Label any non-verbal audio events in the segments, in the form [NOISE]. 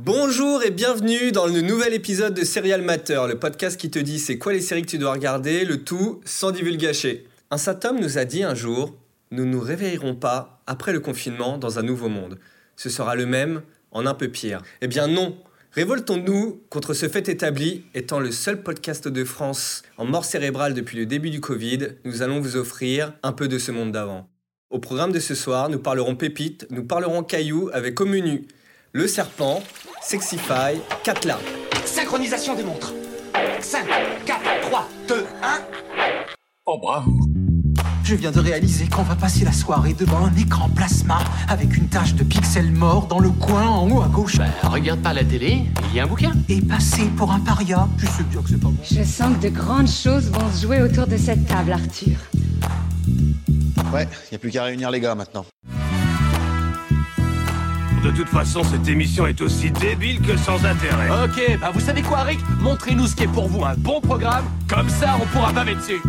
Bonjour et bienvenue dans le nouvel épisode de Serial Matter, le podcast qui te dit c'est quoi les séries que tu dois regarder, le tout sans divulgacher. Un satom nous a dit un jour Nous ne nous réveillerons pas après le confinement dans un nouveau monde. Ce sera le même en un peu pire. Eh bien non Révoltons-nous contre ce fait établi. Étant le seul podcast de France en mort cérébrale depuis le début du Covid, nous allons vous offrir un peu de ce monde d'avant. Au programme de ce soir, nous parlerons pépites, nous parlerons cailloux avec au le serpent, Sexify, Katla. Synchronisation des montres. 5, 4, 3, 2, 1. Oh bravo Je viens de réaliser qu'on va passer la soirée devant un écran plasma avec une tache de pixels morts dans le coin en haut à gauche. Bah, regarde pas la télé, il y a un bouquin. Et passer pour un paria. Je sais bien que c'est pas bon. Je sens que de grandes choses vont se jouer autour de cette table, Arthur. Ouais, y a plus qu'à réunir les gars maintenant. De toute façon, cette émission est aussi débile que sans intérêt. Ok, bah vous savez quoi, Rick? Montrez-nous ce qui est pour vous un bon programme, comme ça on pourra baver dessus.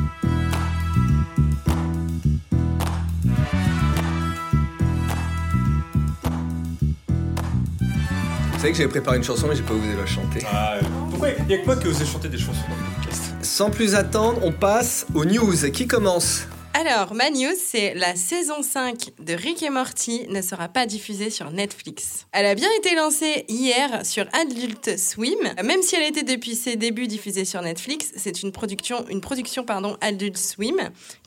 Vous savez que j'avais préparé une chanson mais j'ai pas osé la chanter. Ah, pourquoi il y a que moi qui osais chanter des chansons dans le podcast? Sans plus attendre, on passe aux news. Qui commence? Alors, ma news, c'est la saison 5 de Rick et Morty ne sera pas diffusée sur Netflix. Elle a bien été lancée hier sur Adult Swim. Même si elle était depuis ses débuts diffusée sur Netflix, c'est une production, une production pardon, Adult Swim,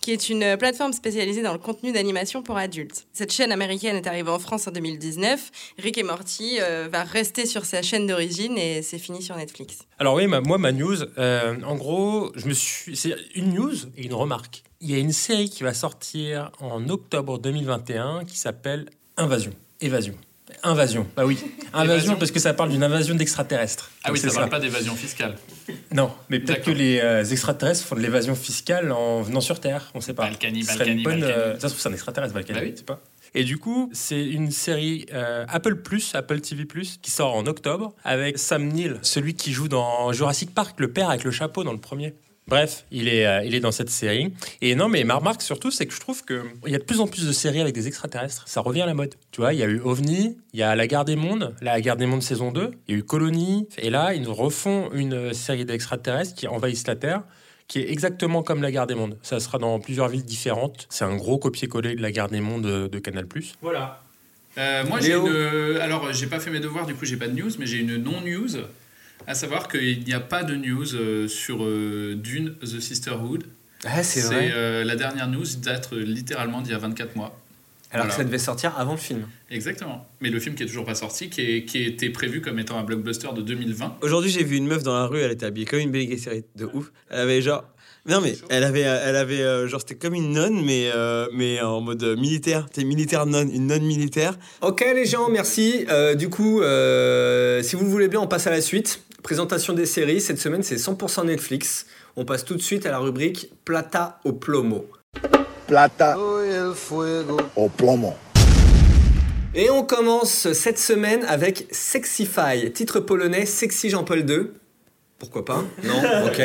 qui est une plateforme spécialisée dans le contenu d'animation pour adultes. Cette chaîne américaine est arrivée en France en 2019. Rick et Morty euh, va rester sur sa chaîne d'origine et c'est fini sur Netflix. Alors oui, ma- moi, ma news, euh, en gros, je me suis... c'est une news et une remarque. Il y a une série qui va sortir en octobre 2021 qui s'appelle Invasion. Évasion. Invasion. Bah oui. Invasion Évasion. parce que ça parle d'une invasion d'extraterrestres. Ah Donc oui, ça parle pas d'évasion fiscale. Non, mais peut-être que les euh, extraterrestres font de l'évasion fiscale en venant sur Terre. On sait pas. Balkany, Balkany, bonne, Balkany. euh, Ça se trouve, c'est un extraterrestre, Balkany. Bah oui. sais pas. Et du coup, c'est une série euh, Apple Plus, Apple TV Plus, qui sort en octobre avec Sam Neill, celui qui joue dans Jurassic Park, le père avec le chapeau dans le premier. Bref, il est, euh, il est dans cette série. Et non, mais ma remarque surtout, c'est que je trouve qu'il y a de plus en plus de séries avec des extraterrestres. Ça revient à la mode. Tu vois, il y a eu OVNI, il y a La Guerre des Mondes, La Guerre des Mondes saison 2, il y a eu Colony. Et là, ils nous refont une série d'extraterrestres qui envahissent la Terre qui est exactement comme La Guerre des Mondes. Ça sera dans plusieurs villes différentes. C'est un gros copier-coller de La Guerre des Mondes de, de Canal+. Voilà. Euh, moi, j'ai une. Alors, j'ai pas fait mes devoirs, du coup, j'ai pas de news, mais j'ai une non-news. À savoir qu'il n'y a pas de news euh, sur euh, Dune The Sisterhood. Ah, c'est vrai. euh, la dernière news date littéralement d'il y a 24 mois. Alors que ça devait sortir avant le film. Exactement. Mais le film qui est toujours pas sorti, qui, est, qui était prévu comme étant un blockbuster de 2020. Aujourd'hui, j'ai vu une meuf dans la rue, elle était habillée comme une Gesserit, de ouf. Elle avait genre. Non, mais elle avait, elle avait genre, c'était comme une nonne, mais, euh, mais en mode militaire. T'es militaire nonne, une nonne militaire. Ok les gens, merci. Euh, du coup, euh, si vous le voulez bien, on passe à la suite. Présentation des séries. Cette semaine, c'est 100% Netflix. On passe tout de suite à la rubrique Plata au plomo. Plata au plomo. Et on commence cette semaine avec Sexify, titre polonais Sexy Jean-Paul II. Pourquoi pas Non [LAUGHS] Ok.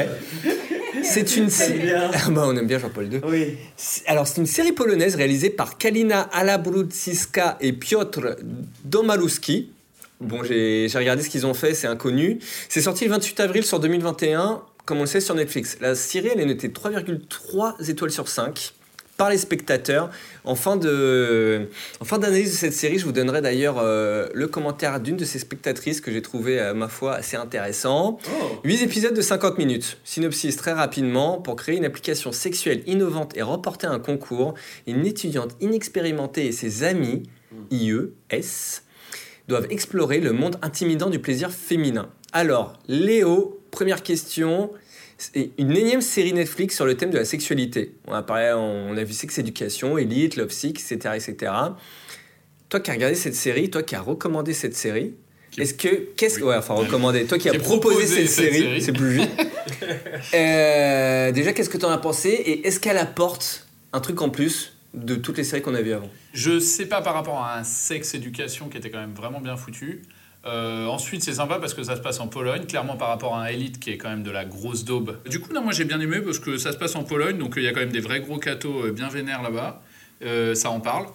C'est une série. Ah bah, on aime bien Jean-Paul II. Oui. Alors, c'est une série polonaise réalisée par Kalina Alabrudziska et Piotr Domaruski. Bon, j'ai regardé ce qu'ils ont fait, c'est inconnu. C'est sorti le 28 avril sur 2021, comme on le sait, sur Netflix. La série, elle est notée 3,3 étoiles sur 5 par les spectateurs. En fin de- en fin d'analyse de cette série, je vous donnerai d'ailleurs euh, le commentaire d'une de ces spectatrices que j'ai trouvé, à ma foi, assez intéressant. 8 épisodes de 50 minutes. Synopsis très rapidement. Pour créer une application sexuelle innovante et remporter un concours, une étudiante inexpérimentée et ses amis, IES, doivent explorer le monde intimidant du plaisir féminin. Alors, Léo, première question. C'est une énième série Netflix sur le thème de la sexualité. On a, parlé, on a vu Sex Education, Elite, Love Sick, etc., etc. Toi qui as regardé cette série, toi qui as recommandé cette série, est-ce que qu'est-ce ouais enfin recommandé, toi qui as proposé, cette, cette série, série. c'est plus juste. [LAUGHS] Euh, déjà, qu'est-ce que tu en as pensé et est-ce qu'elle apporte un truc en plus? De toutes les séries qu'on a vues avant Je sais pas par rapport à un sexe éducation qui était quand même vraiment bien foutu. Euh, ensuite, c'est sympa parce que ça se passe en Pologne, clairement par rapport à un Elite qui est quand même de la grosse daube. Du coup, non, moi j'ai bien aimé parce que ça se passe en Pologne, donc euh, il y a quand même des vrais gros cathos euh, bien vénères là-bas. Ça en parle.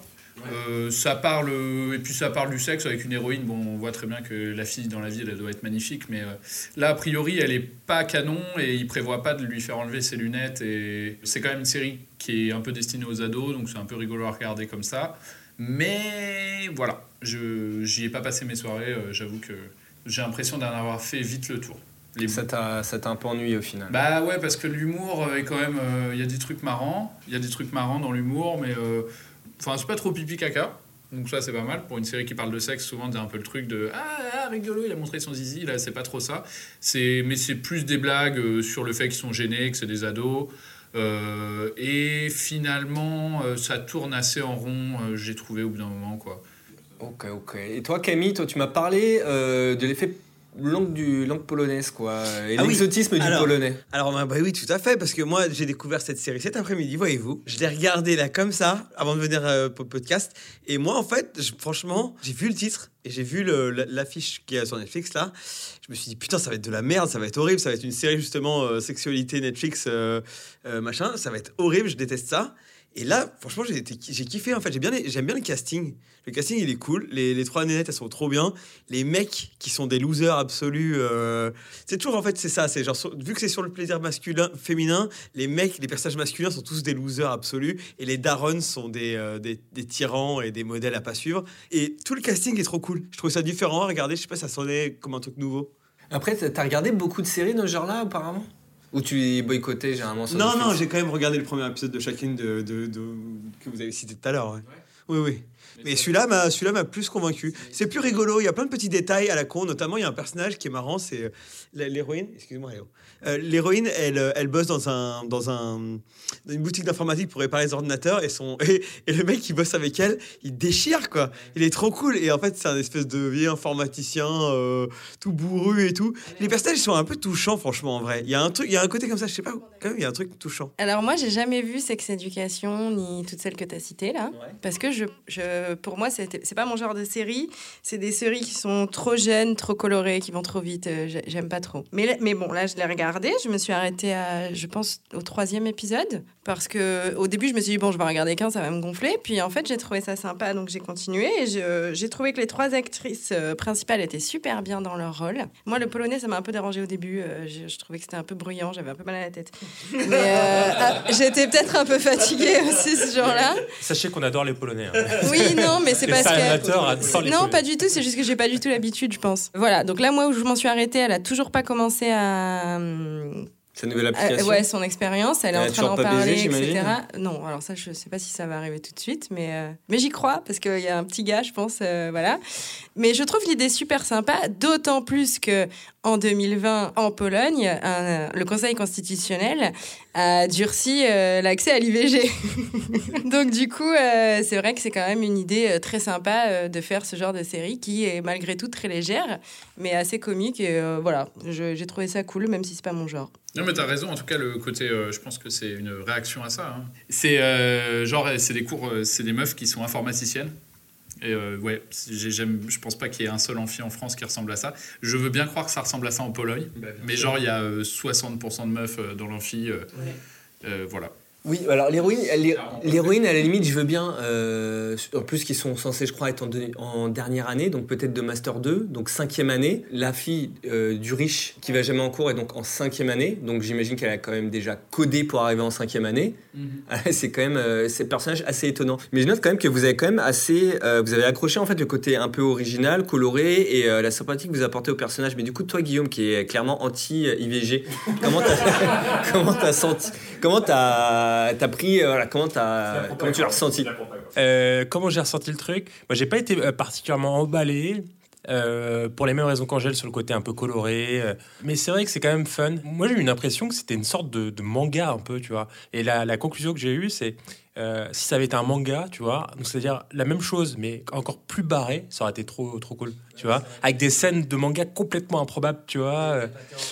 Euh, ça parle et puis ça parle du sexe avec une héroïne. Bon, on voit très bien que la fille dans la vie, elle doit être magnifique, mais euh, là a priori, elle est pas canon et il prévoit pas de lui faire enlever ses lunettes. Et c'est quand même une série qui est un peu destinée aux ados, donc c'est un peu rigolo à regarder comme ça. Mais voilà, je j'y ai pas passé mes soirées. euh, J'avoue que j'ai l'impression d'en avoir fait vite le tour. Les Ça t'a un peu ennuyé au final. bah ouais, parce que l'humour euh, est quand même. euh, Il y a des trucs marrants. Il y a des trucs marrants dans l'humour, mais. Enfin, c'est pas trop pipi caca. Donc ça, c'est pas mal. Pour une série qui parle de sexe, souvent, t'as un peu le truc de Ah, ah, rigolo, il a montré son zizi. Là, c'est pas trop ça. C'est Mais c'est plus des blagues euh, sur le fait qu'ils sont gênés, que c'est des ados. Euh, et finalement, euh, ça tourne assez en rond, j'ai trouvé au bout d'un moment, quoi. Ok, ok. Et toi, Camille, toi, tu m'as parlé de l'effet langue, du, langue polonaise, quoi, et Ah oui. l'exotisme du Alors, polonais. Alors, bah, bah oui, tout à fait, parce que moi, j'ai découvert cette série cet après-midi, voyez-vous. Je l'ai regardée là, comme ça, avant de venir euh, pour le podcast. Et moi, en fait, je- franchement, j'ai vu le titre et j'ai vu l'affiche qui est sur Netflix là. Je me suis dit, putain, ça va être de la merde, ça va être horrible, ça va être une série justement euh, sexualité Netflix, euh, euh, machin. Ça va être horrible, je déteste ça. Et là, franchement, j'ai kiffé en fait. J'ai bien, j'aime bien le casting. Le casting, il est cool. Les, trois nénettes, elles sont trop bien. Les mecs qui sont des losers absolus. euh, c'est toujours en fait, c'est ça. C'est genre, vu que c'est sur le plaisir masculin, féminin, les mecs, les personnages masculins sont tous des losers absolus. Et les darons sont des, euh, des, tyrans et des modèles à pas suivre. Et tout le casting est trop cool. Je trouve ça différent. Regardez, je sais pas, ça sonnait comme un truc nouveau. Après, t'as regardé beaucoup de séries de ce genre-là, apparemment? Ou tu es boycotté généralement sur Non, non, j'ai quand même regardé le premier épisode de chacune de, de- de- que vous avez cité tout à l'heure. ouais. Oui, oui. Mais celui-là m'a celui-là m'a plus convaincu. C'est plus rigolo. Il y a plein de petits détails à la con. Notamment, il y a un personnage qui est marrant. C'est l'héroïne. Excuse-moi, Léo. Euh, l'héroïne, elle, euh, elle bosse dans un dans un dans une boutique d'informatique pour réparer les ordinateurs et son [LAUGHS] et, et le mec qui bosse avec elle, il déchire quoi. Il est trop cool et en fait c'est un espèce de vieux informaticien euh, tout bourru et tout. Les personnages sont un peu touchants franchement en vrai. Il y a un truc, il y a un côté comme ça. Je sais pas. Quand même, il y a un truc touchant. Alors moi, j'ai jamais vu Sex Education ni toutes celles que tu as citées là, parce que je, je, pour moi, c'est pas mon genre de série. C'est des séries qui sont trop jeunes, trop colorées, qui vont trop vite. euh, j'ai- J'aime pas trop. Mais, mais bon, là, je l'ai regardé. Je me suis arrêtée à, je pense, au troisième épisode, parce que au début, je me suis dit bon, je vais regarder qu'un, ça va me gonfler. Puis en fait, j'ai trouvé ça sympa, donc j'ai continué. Et j'ai trouvé que les trois actrices euh, principales étaient super bien dans leur rôle. Moi, le polonais, ça m'a un peu dérangé au début. euh, je, je trouvais que c'était un peu bruyant. J'avais un peu mal à la tête. Mais euh, ah, j'étais peut-être un peu fatiguée aussi ce jour-là. Sachez qu'on adore les Polonais. hein. Oui, non, mais c'est parce que. Non, pas du tout. C'est juste que j'ai pas du tout l'habitude, je pense. Voilà. Donc là, moi, où je m'en suis arrêtée, elle a toujours pas commencé à. hum, Sa nouvelle application ouais, son expérience. Elle est Elle en train d'en parler, baisé, etc. Non, alors ça, je sais pas si ça va arriver tout de suite, mais euh, mais j'y crois parce qu'il y a un petit gars, je pense, euh, voilà. Mais je trouve l'idée super sympa, d'autant plus que en 2020, en Pologne, un- le Conseil constitutionnel a durci euh, l'accès à l'IVG. [LAUGHS] Donc du coup, euh, c'est vrai que c'est quand même une idée euh, très sympa euh, de faire ce genre de série qui est malgré tout très légère, mais assez comique. Et euh, voilà, j'ai trouvé ça cool, même si c'est pas mon genre. Non, mais t'as raison. En tout cas, le côté, euh, je pense que c'est une réaction à ça. hein. C'est euh, genre, c'est des cours, c'est des meufs qui sont informaticiennes. Et euh, ouais, j'ai- j'aime, je pense pas qu'il y ait un seul amphi en France qui ressemble à ça. Je veux bien croire que ça ressemble à ça en Pologne, mais genre il y a euh, 60% de meufs euh, dans l'amphi. euh, euh, voilà. Oui, alors l'héroïne, l'héroïne, à la limite, je veux bien. Euh, en plus, qu'ils sont censés, je crois, être en, de- en dernière année, donc peut-être de Master 2, donc cinquième année. La fille euh, du riche qui va jamais en cours est donc en cinquième année, donc j'imagine qu'elle a quand même déjà codé pour arriver en cinquième année. Ah, [LAUGHS] c'est quand même euh, c'est un personnage assez étonnant. Mais je note quand même que vous avez quand même assez, euh, vous avez accroché en fait le côté un peu original, coloré et euh, la sympathie que vous apportez au personnage. Mais du coup, toi, Guillaume, qui est clairement anti IVG, [LAUGHS] comment t'as [LAUGHS] comment senti, comment t'as t'as pris, euh, voilà, comment t'as, comment tu l'as ressenti? Euh, comment j'ai ressenti le truc Moi, j'ai pas été euh, particulièrement emballé. euh, pour les mêmes raisons qu'Angèle sur le côté un peu coloré. euh. Mais c'est vrai que c'est quand même fun. Moi, j'ai eu une impression que c'était une sorte de, manga un peu, tu vois. Et la, conclusion que j'ai eue, c'est euh, si ça avait été un manga, tu vois, c'est-à-dire la même chose, mais encore plus barré, ça aurait été trop, trop cool, tu vois. Avec des scènes de manga complètement improbables, tu vois. euh,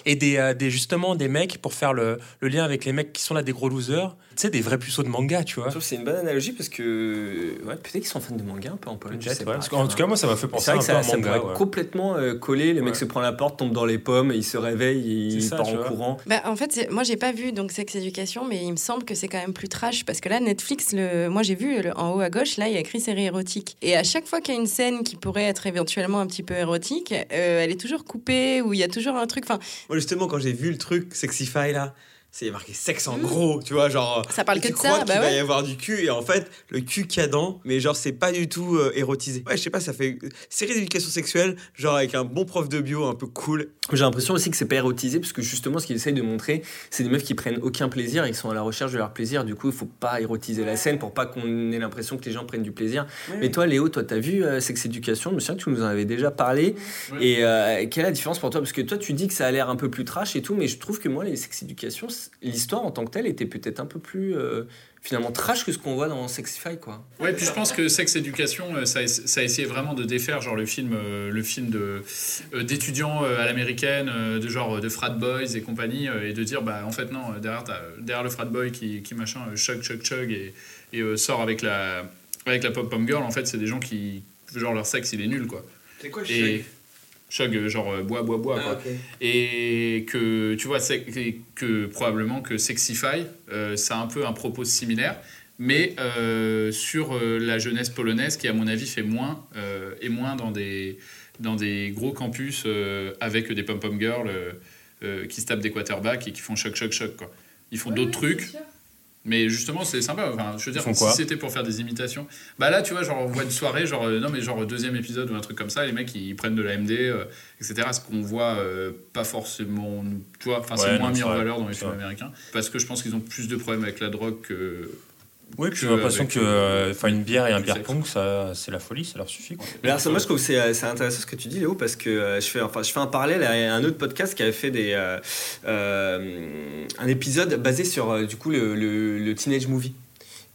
et des, euh, des, justement, des mecs, pour faire le, le lien avec les mecs qui sont là, des gros losers, tu sais, des vrais puceaux de manga, tu vois. Je trouve que c'est une bonne analogie parce que ouais, peut-être qu'ils sont fans de manga un peu en Pologne. ouais, pas, parce qu'en tout cas, moi, ça m'a fait penser un que peu à ça, un ça manga. ouais. complètement euh, coller. Le mec Ouais. se prend la porte, tombe dans les pommes, il se réveille, il ça, part en vois. courant. Bah, en fait, c'est- moi, j'ai pas vu donc Sex Education, mais il me semble que c'est quand même plus trash parce que là, Netflix Netflix, le... moi j'ai vu le- en haut à gauche, là il y a écrit série érotique. Et à chaque fois qu'il y a une scène qui pourrait être éventuellement un petit peu érotique, euh, elle est toujours coupée ou il y a toujours un truc. Enfin, justement, quand j'ai vu le truc Sexify là, c'est marqué sexe en gros, tu vois, genre. Ça parle tu que de crois ça, qu'il bah va ouais. y avoir du cul, et en fait, le cul qu'il y a dedans, mais genre, c'est pas du tout euh, érotisé. Ouais, je sais pas, ça fait série d'éducation sexuelle, genre avec un bon prof de bio un peu cool. J'ai l'impression aussi que c'est pas érotisé parce que justement ce qu'il essaye de montrer, c'est des meufs qui prennent aucun plaisir et qui sont à la recherche de leur plaisir. Du coup, il faut pas érotiser la scène pour pas qu'on ait l'impression que les gens prennent du plaisir. Mais toi, Léo, toi, t'as vu euh, Sex Education? Je me souviens que tu nous en avais déjà parlé. Et euh, quelle est la différence pour toi? Parce que toi, tu dis que ça a l'air un peu plus trash et tout, mais je trouve que moi, les Sex Education, l'histoire en tant que telle était peut-être un peu plus euh, finalement trash que ce qu'on voit dans Sexify, quoi. Ouais, puis je pense que Sex Education, euh, ça, a- ça a essayé vraiment de défaire genre le film, euh, le film de euh, d'étudiants euh, à l'américaine, euh, de genre de frat boys et compagnie, euh, et de dire bah en fait non, derrière, derrière le frat boy qui, qui machin euh, chug chug chug et, et euh, sort avec la avec la pop pom girl, en fait c'est des gens qui genre leur sexe il est nul quoi. C'est quoi, Et chug genre euh, bois bois bois Ah, quoi. Et que tu vois, c'est que, que probablement que Sexify, euh, ça a un peu un propos similaire, mais euh, sur euh, la jeunesse polonaise qui, à mon avis, fait moins euh, et moins dans des, dans des gros campus euh, avec des pom-pom girls euh, euh, qui se tapent des quarterbacks et qui font choc, choc, choc. Quoi. Ils font d'autres trucs. Mais justement, c'est sympa. Enfin, je veux dire, si c'était pour faire des imitations. Bah là, tu vois, genre, on voit une soirée, genre, euh, non, mais genre, deuxième épisode ou un truc comme ça, les mecs, ils prennent de la MD, euh, etc. Ce qu'on voit euh, pas forcément. Tu vois, enfin, Ouais, c'est non, moins mis en valeur dans les films américains. Parce que je pense qu'ils ont plus de problèmes avec la drogue que. Oui, puis j'ai que l'impression que euh, euh, enfin, une bière et un bière pong, ça, c'est la folie, ça leur suffit. Quoi. Mais alors, ça, moi, je trouve que c'est euh, c'est intéressant ce que tu dis, Léo, parce que euh, je, fais, enfin, je fais un parallèle à un autre podcast qui avait fait des, euh, euh, un épisode basé sur euh, du coup, le, le- le teenage movie.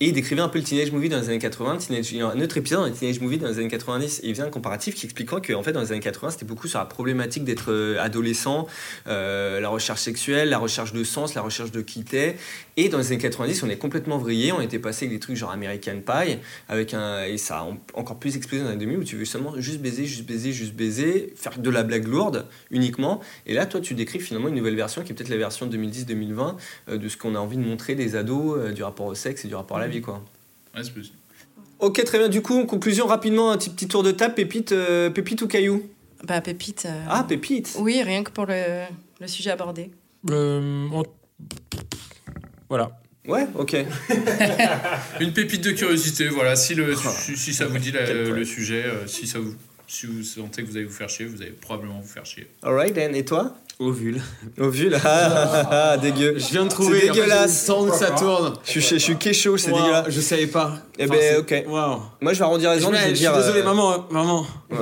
Et il décrivait un peu le teenage movie dans les années 80, teenage, un autre épisode dans le teenage movie dans les années 90, et il faisait un comparatif qui expliquant que en fait, dans les années 80, c'était beaucoup sur la problématique d'être euh, adolescent, euh, la recherche sexuelle, la recherche de sens, la recherche de qui t'es. Et dans les années 90, on est complètement vrillé, on était passé avec des trucs genre American Pie, avec un, et ça a en- encore plus explosé dans les 2000 où tu veux seulement juste baiser, juste baiser, juste baiser, faire de la blague lourde uniquement. Et là, toi, tu décris finalement une nouvelle version qui est peut-être la version 2010-2020 euh, de ce qu'on a envie de montrer des ados, du rapport au sexe et du rapport à la vie, quoi. Ouais, c'est possible. Ok, très bien. Du coup, en conclusion, rapidement, un petit, petit tour de table. Pépite, euh, pépite ou caillou? Bah, Pépite. euh, Ah, pépite Oui, rien que pour le, le sujet abordé. Euh, on- Voilà. Ouais, ok. [LAUGHS] Une pépite de curiosité, voilà. Si, le, Oh. si, si ça vous dit la- le sujet, si, ça vous, si vous sentez que vous allez vous faire chier, vous allez probablement vous faire chier. Alright, then. Et toi? Ovule. Ovule Ah, ah, ah, ah, dégueu. Je viens de trouver. C'est dégueulasse. Sans que ça tourne. Je suis, je suis kécho, c'est Wow, dégueulasse. Je savais pas. Eh Enfin, ben, ok. Waouh. Moi, je vais arrondir les Je, angles. Je, vais je suis dire, désolé, euh, maman, maman. ouais.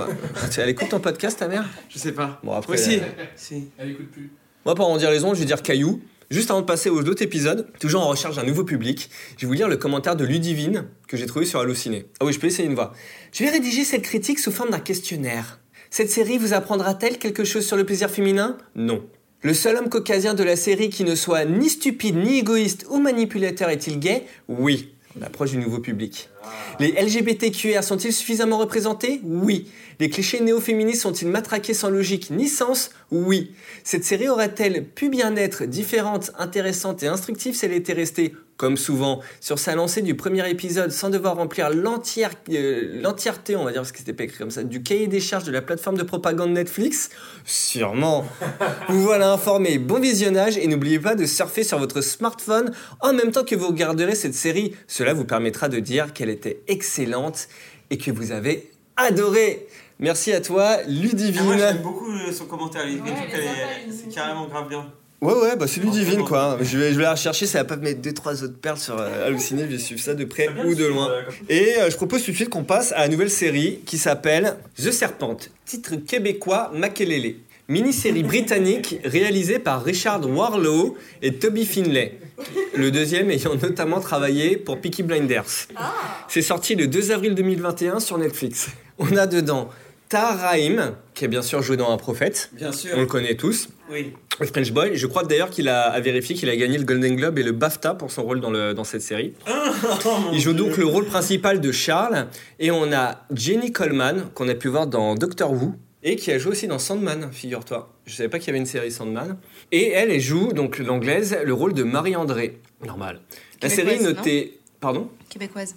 Tu- [LAUGHS] Elle écoute ton podcast, ta mère? Je sais pas. Bon, après. Oui, si. euh, si. Elle écoute plus. Moi, pour arrondir les ongles, je vais dire caillou. Juste avant de passer aux autres épisodes, toujours en recherche d'un nouveau public, je vais vous lire le commentaire de Ludivine que j'ai trouvé sur Allociné. Ah oui, je peux essayer une voix. Je vais rédiger cette critique sous forme d'un questionnaire. Cette série vous apprendra-t-elle quelque chose sur le plaisir féminin? Non. Le seul homme caucasien de la série qui ne soit ni stupide, ni égoïste ou manipulateur est-il gay? Oui. On approche du nouveau public. Les LGBTQR sont-ils suffisamment représentés? Oui. Les clichés néo-féministes sont-ils matraqués sans logique ni sens? Oui. Cette série aurait-elle pu bien être différente, intéressante et instructive si elle était restée, comme souvent, sur sa lancée du premier épisode sans devoir remplir l'entière- euh, l'entièreté, on va dire, parce que c'était pas écrit comme ça, du cahier des charges de la plateforme de propagande Netflix Sûrement. [LAUGHS] Vous voilà informé. Bon visionnage et n'oubliez pas de surfer sur votre smartphone en même temps que vous regarderez cette série. Cela vous permettra de dire qu'elle était excellente et que vous avez adoré. Merci à toi, Ludivine. Ah, moi, j'aime beaucoup euh, son commentaire. C'est carrément grave bien. Ouais, ouais, bah c'est Ludivine quoi. Je vais, je vais la rechercher, ça va pas me mettre deux, trois autres perles sur euh, Halluciné, je vais suivre ça de près ou de loin. Et euh, je propose tout de suite qu'on passe à la nouvelle série qui s'appelle The Serpent, titre québécois Makelele. Mini-série [LAUGHS] britannique réalisée par Richard Warlow et Toby Finlay. Le deuxième ayant notamment travaillé pour Peaky Blinders. C'est sorti le 2 avril 2021 sur Netflix. On a dedans Tahar Rahim, qui a bien sûr joué dans Un prophète. Bien sûr. On le connaît tous. Oui. Le French Boy, je crois d'ailleurs qu'il a à vérifier qu'il a gagné le Golden Globe et le BAFTA pour son rôle dans, le, dans cette série. [LAUGHS] Il joue donc le rôle principal de Charles et on a Jenny Coleman qu'on a pu voir dans Doctor Who et qui a joué aussi dans Sandman, figure-toi. Je savais pas qu'il y avait une série Sandman. Et elle, elle joue donc l'anglaise le rôle de Marie-André. Normal. La série notée Pardon? Québécoise.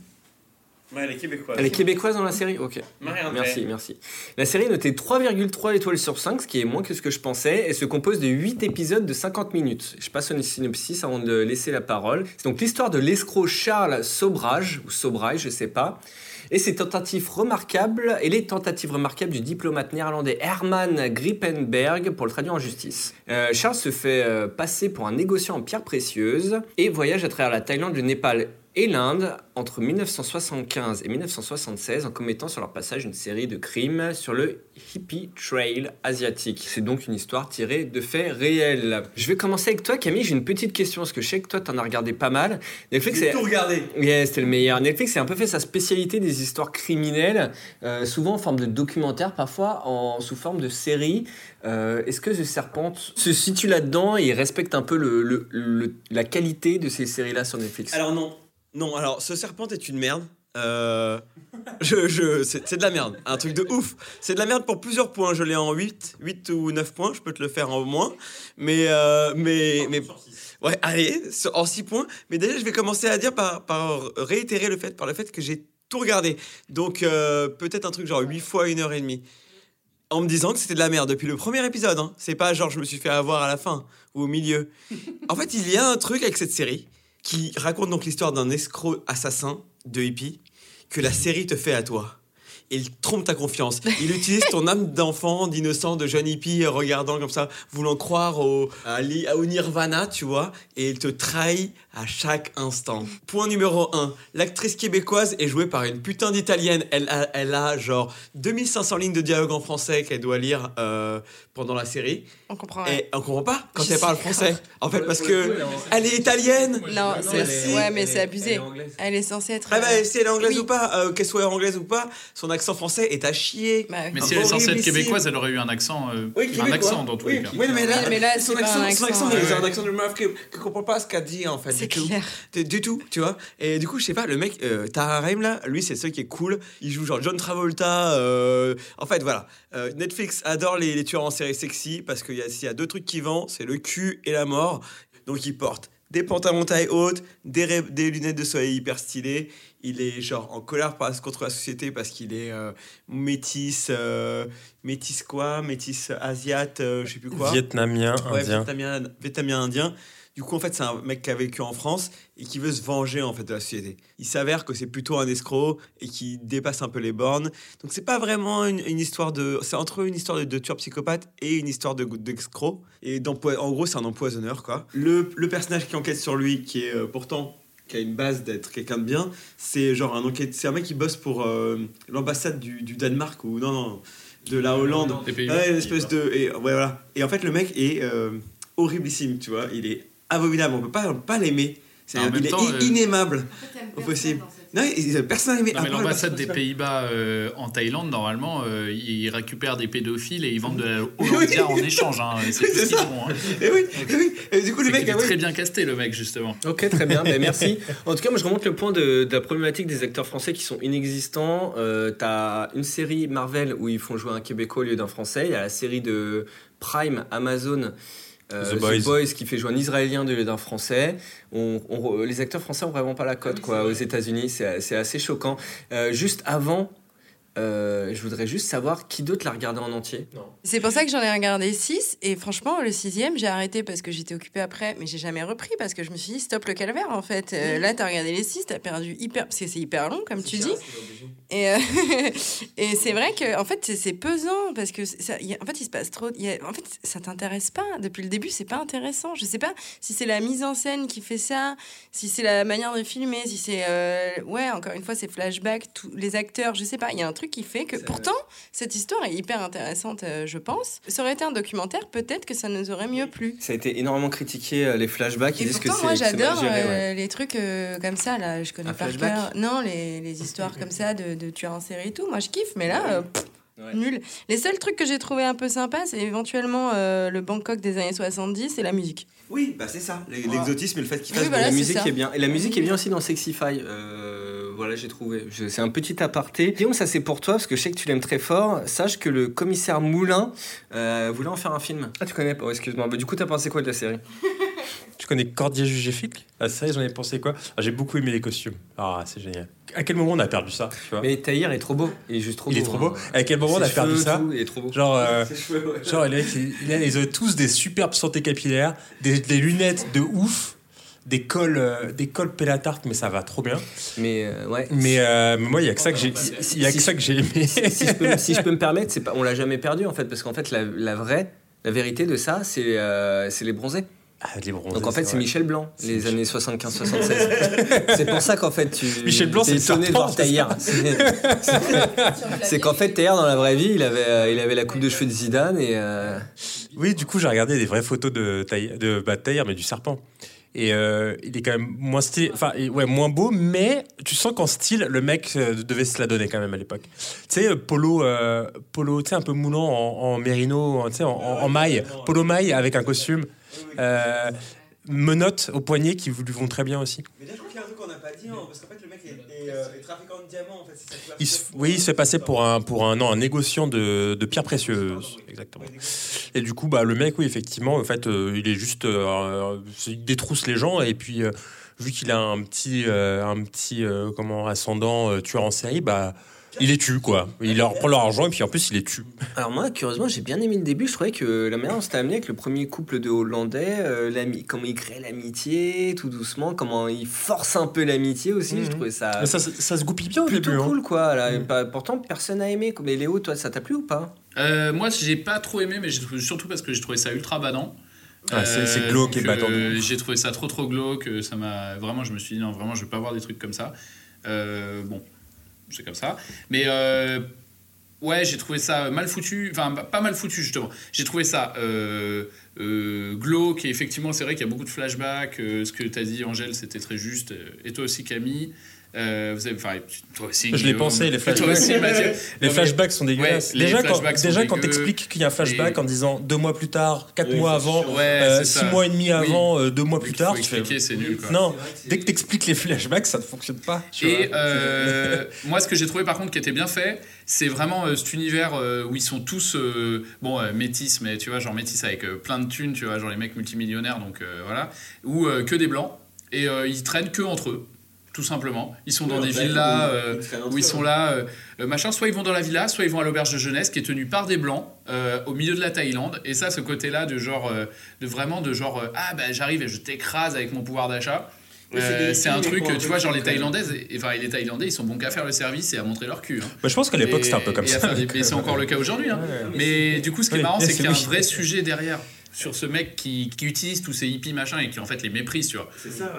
Ouais, elle est québécoise. Elle est québécoise dans la série Ok. Merci, merci. La série est notée 3,3 étoiles sur 5, ce qui est moins que ce que je pensais, et se compose de 8 épisodes de 50 minutes. Je passe au synopsis avant de laisser la parole. C'est donc l'histoire de l'escroc Charles Sobrage, ou Sobrage, je sais pas, et ses tentatives remarquables, et les tentatives remarquables du diplomate néerlandais Herman Grippenberg pour le traduire en justice. Euh, Charles se fait euh, passer pour un négociant en pierres précieuses et voyage à travers la Thaïlande, le Népal et l'Inde entre 1975 et 1976 en commettant sur leur passage une série de crimes sur le Hippie Trail asiatique. C'est donc une histoire tirée de faits réels. Je vais commencer avec toi Camille, j'ai une petite question parce que je sais que toi t'en as regardé pas mal. Netflix J'ai est... tout regardé. Yeah, c'était le meilleur. Netflix a un peu fait sa spécialité des histoires criminelles, euh, souvent en forme de documentaire, parfois en, sous forme de série. Euh, Est-ce que The Serpent se situe là-dedans et respecte un peu le, le- le- la qualité de ces séries-là sur Netflix? Alors non, non. Alors ce serpent est une merde. Euh, je, je, c'est de la merde, un truc de ouf. C'est de la merde pour plusieurs points. Je l'ai en 8, 8 ou 9 points. Je peux te le faire en moins. Mais, euh, mais, mais, ouais, allez, en 6 points. Mais déjà, je vais commencer à dire par, par réitérer le fait, par le fait que j'ai tout regardé. Donc euh, peut-être un truc genre 8 fois 1 heure et demie. En me disant que c'était de la merde depuis le premier épisode. Hein. C'est pas genre je me suis fait avoir à la fin ou au milieu. En fait, il y a un truc avec cette série qui raconte donc l'histoire d'un escroc assassin de hippie que la série te fait à toi. Il trompe ta confiance. Il utilise ton âme d'enfant, d'innocent, de jeune hippie, regardant comme ça, voulant croire au, à li- au nirvana, tu vois, et il te trahit à chaque instant. Point numéro 1. L'actrice québécoise est jouée par une putain d'italienne. Elle a, elle a genre 2500 lignes de dialogue en français qu'elle doit lire euh, pendant la série. On comprend. Et on comprend pas quand Je elle parle français. En fait, parce que elle est italienne. Non, c'est ouais, mais c'est est- abusé. elle est. Elle est censée être. Ah bah, euh, si elle est anglaise oui. ou pas, euh, qu'elle soit anglaise ou pas, son accent français est à chier. Bah, oui. Mais si elle est censée être québécoise, elle aurait eu un accent, euh, Oui, un accent dans tous oui. les cas. Oui, mais là, mais là, son, accent, un son accent, accent, ouais. c'est un accent de meuf qui, qui comprend pas ce qu'elle dit en fait. C'est du tout. clair. Du, tout, tu vois. Et du coup, je sais pas, le mec, euh, Tahar Rahim là, lui, c'est celui qui est cool. Il joue genre John Travolta. euh, En fait, voilà. Euh, Netflix adore les, les tueurs en série sexy parce qu'il y a, s'il y a deux trucs qui vendent, c'est le cul et la mort. Donc, il porte des pantalons taille haute, des, lunettes de soleil hyper stylées. Il est genre en colère contre la société parce qu'il est euh, métis, euh, métis quoi, métis asiate, euh, je sais plus quoi. Vietnamien, Ouais, indien. vietnamien, vietnamien indien. Du coup, en fait, c'est un mec qui a vécu en France et qui veut se venger en fait de la société. Il s'avère que c'est plutôt un escroc et qui dépasse un peu les bornes. Donc, c'est pas vraiment une, une histoire de. C'est entre une histoire de, de tueur psychopathe et une histoire de d'escroc. Et en gros, c'est un empoisonneur quoi. Le, le personnage qui enquête sur lui, qui est euh, pourtant qui a une base d'être quelqu'un de bien, c'est genre un enquête, c'est un mec qui bosse pour euh, l'ambassade du, du Danemark ou non non de la Hollande. Des. Ouais, une espèce de. Et, ouais, voilà. et en fait, le mec est euh, horriblissime, tu vois. Il est abominable. On peut pas, on peut pas l'aimer. C'est, même il est euh, inaimable au possible. Non, personne n'a aimé. Non, mais l'ambassade des Pays-Bas euh, en Thaïlande, normalement, euh, ils récupèrent des pédophiles et ils vendent de la [LAUGHS] Hollandia en échange. Hein. C'est Oui, ça. font. hein. [LAUGHS] Et oui, et oui. Et du coup, le mec, est ah très bien casté, le mec, justement. Ok, très bien, ben, merci. [LAUGHS] En tout cas, moi je remonte le point de, de la problématique des acteurs français qui sont inexistants. Euh, T'as une série Marvel où ils font jouer un Québécois au lieu d'un Français. Il y a la série de Prime Amazon. Euh, The Boys. qui fait jouer un Israélien au lieu d'un Français. On, on- les acteurs français ont vraiment pas la cote quoi aux États-Unis. C'est c'est assez choquant. Euh, juste avant, euh, je voudrais juste savoir qui d'autre l'a regardé en entier. C'est pour ça que j'en ai regardé 6 et franchement le sixième j'ai arrêté parce que j'étais occupée après mais j'ai jamais repris parce que je me suis dit stop le calvaire en fait. Euh, là t'as regardé les 6, t'as perdu hyper parce que c'est hyper long comme tu dis. et, euh, [LAUGHS] et c'est vrai que en fait c'est- pesant parce que c'est- ça, il y a- en fait il se passe trop il y a- en fait ça t'intéresse pas. Depuis le début c'est pas intéressant. Je sais pas si c'est la mise en scène qui fait ça si c'est la manière de filmer si c'est euh, ouais encore une fois c'est flashback tous les acteurs je sais pas. Il y a un truc qui fait que pourtant cette histoire est hyper intéressante, euh, je pense. Ça aurait été un documentaire, peut-être que ça nous aurait mieux plu. Ça a été énormément critiqué euh, les flashbacks. Ils Et disent que pourtant, moi, j'adore ouais. euh, les trucs comme ça, là. Je connais Un par flashback cœur. Non, les, les histoires comme ça de, de tueurs en série et tout. Moi, je kiffe, mais là, pff, Ouais. nul. Les seuls trucs que j'ai trouvé un peu sympas, c'est éventuellement euh, le Bangkok des années 70 et la musique. Oui, bah c'est ça. L'exotisme et le fait qu'il Oui, fasse. voilà, la musique ça. est bien. Et la musique est bien aussi dans Sexify. Euh, voilà, j'ai trouvé. Je- C'est un petit aparté. Guillaume, ça c'est pour toi, parce que je sais que tu l'aimes très fort. Sache que le commissaire Moulin euh, voulait en faire un film. Ah, tu connais pas Oh, Excuse-moi. Bah, du coup, t'as pensé quoi de la série? [LAUGHS] Tu connais Cordier Jugé Flic Ah, ça, j'en ai pensé quoi? Ah, J'ai beaucoup aimé les costumes. Ah, c'est génial. À quel moment on a perdu ça tu vois Mais Tahir est trop beau. Il est juste trop Il beau. est trop beau. hein. À quel moment on a perdu ça Il est trop beau. Genre, euh, Ses cheveux, ouais. genre ils, ont tous des superbes santé capillaires, des, des lunettes de ouf, des cols, euh, des cols pélatarte, mais ça va trop bien. Mais euh, ouais. Mais, euh, mais moi, il y a que ça que j'ai, il y a que si- ça que j'ai aimé. si, je peux, si je peux me [LAUGHS] permettre, c'est pas, on l'a jamais perdu en fait, parce qu'en fait, la, la vraie, la vérité de ça, c'est euh, c'est les bronzés. Ah, les bronzés, Donc en fait, c'est. Michel Blanc, C'est les Michel- années 75-76. [LAUGHS] c'est pour ça qu'en fait, tu. Michel Blanc, t'es c'est le étonné de serpent, voir ça C'est- [LAUGHS] c'est- C'est qu'en fait, Tahir, dans la vraie vie, il avait, euh, il avait la coupe de cheveux de Zidane et. euh, Oui, du coup, j'ai regardé des vraies photos de Tahir, de, bah, mais du serpent. Et euh, il est quand même moins stylé, enfin, ouais, moins beau, mais tu sens qu'en style, le mec euh, devait se la donner quand même à l'époque. Tu sais, euh, polo, polo, tu sais, un peu moulant en, en mérino, tu sais, en, maille, polo maille avec un costume, menottes au poignet qui lui vont très bien aussi. Est, euh, de diamants, en fait. Il se, oui, il se fait passer pour un, pour un, non, un négociant de, de pierres précieuses. Exactement. Et du coup, bah, le mec, oui, effectivement, en fait, euh, il est juste. euh, il détrousse les gens et puis. Vu qu'il a un petit, un petit comment, ascendant tueur en série, bah, il les tue, quoi. Il leur prend leur argent et puis en plus, il les tue. Alors moi, curieusement, j'ai bien aimé le début. Je trouvais que la manière dont c'était amené avec le premier couple de Hollandais, euh, l'ami- comment il crée l'amitié, tout doucement, comment il force un peu l'amitié aussi. Je trouvais ça, Mais ça, ça, ça se goupille bien au plutôt début. hein. cool, quoi. Là, Bah, pourtant, personne n'a aimé. Mais Léo, toi, ça t'a plu ou pas? Euh, moi, j'ai pas trop aimé, mais j'ai trouvé- surtout parce que j'ai trouvé ça ultra badant. Ah, c'est- c'est glauque et badant de euh. J'ai trouvé ça trop trop glauque. euh, Ça m'a vraiment, je me suis dit non, vraiment, je vais pas voir des trucs comme ça. Euh, bon, c'est comme ça. Mais euh, ouais, j'ai trouvé ça mal foutu. Enfin, pas mal foutu justement. J'ai trouvé ça euh, euh, glauque et effectivement, c'est vrai qu'il y a beaucoup de flashbacks. euh, ce que tu as dit, Angèle, c'était très juste. euh, Et toi aussi, Camille. Euh, vous avez, enfin, toi aussi. Je l'ai pensé, les [LAUGHS] flashbacks. aussi. [LAUGHS] Les flashbacks sont dégueulasses. Ouais, les déjà, quand, sont déjà quand t'expliques qu'il y a un flashback Et- en disant deux mois plus tard, quatre Oui, mois avant. Ouais, euh, six ça. mois et demi Oui. avant, euh, deux mois plus tard, tu fais. expliquer, c'est nul. Quoi. Non, dès que t'expliques les flashbacks, ça ne fonctionne pas. tu Et vois. euh, moi, ce que j'ai trouvé par contre qui était bien fait, c'est vraiment euh, cet univers euh, où ils sont tous, euh, bon, euh, métis, mais tu vois, genre métis avec euh, plein de thunes, tu vois, genre les mecs multimillionnaires, donc euh, voilà, ou euh, que des blancs, et euh, ils traînent que entre eux. Tout simplement. Ils sont dans Oui, des villas ils- euh, où ils sont là, euh, machin. Soit ils vont dans la villa, soit ils vont à l'auberge de jeunesse qui est tenue par des blancs euh, au milieu de la Thaïlande. Et ça, ce côté-là de genre, euh, de vraiment de genre, euh, ah bah j'arrive et je t'écrase avec mon pouvoir d'achat. Oui, c'est Euh, un truc, tu vois, genre les. Thaïlandaises, et, enfin les Thaïlandais, ils sont bons qu'à faire le service et à montrer leur cul. hein. Bah, je pense qu'à l'époque, c'était un peu comme et ça. des- mais c'est encore le cas aujourd'hui. hein. Mais du coup, ce qui est marrant, c'est qu'il y a un vrai sujet derrière sur ce mec qui, qui utilise tous ces hippies machin et qui en fait les méprise, tu vois.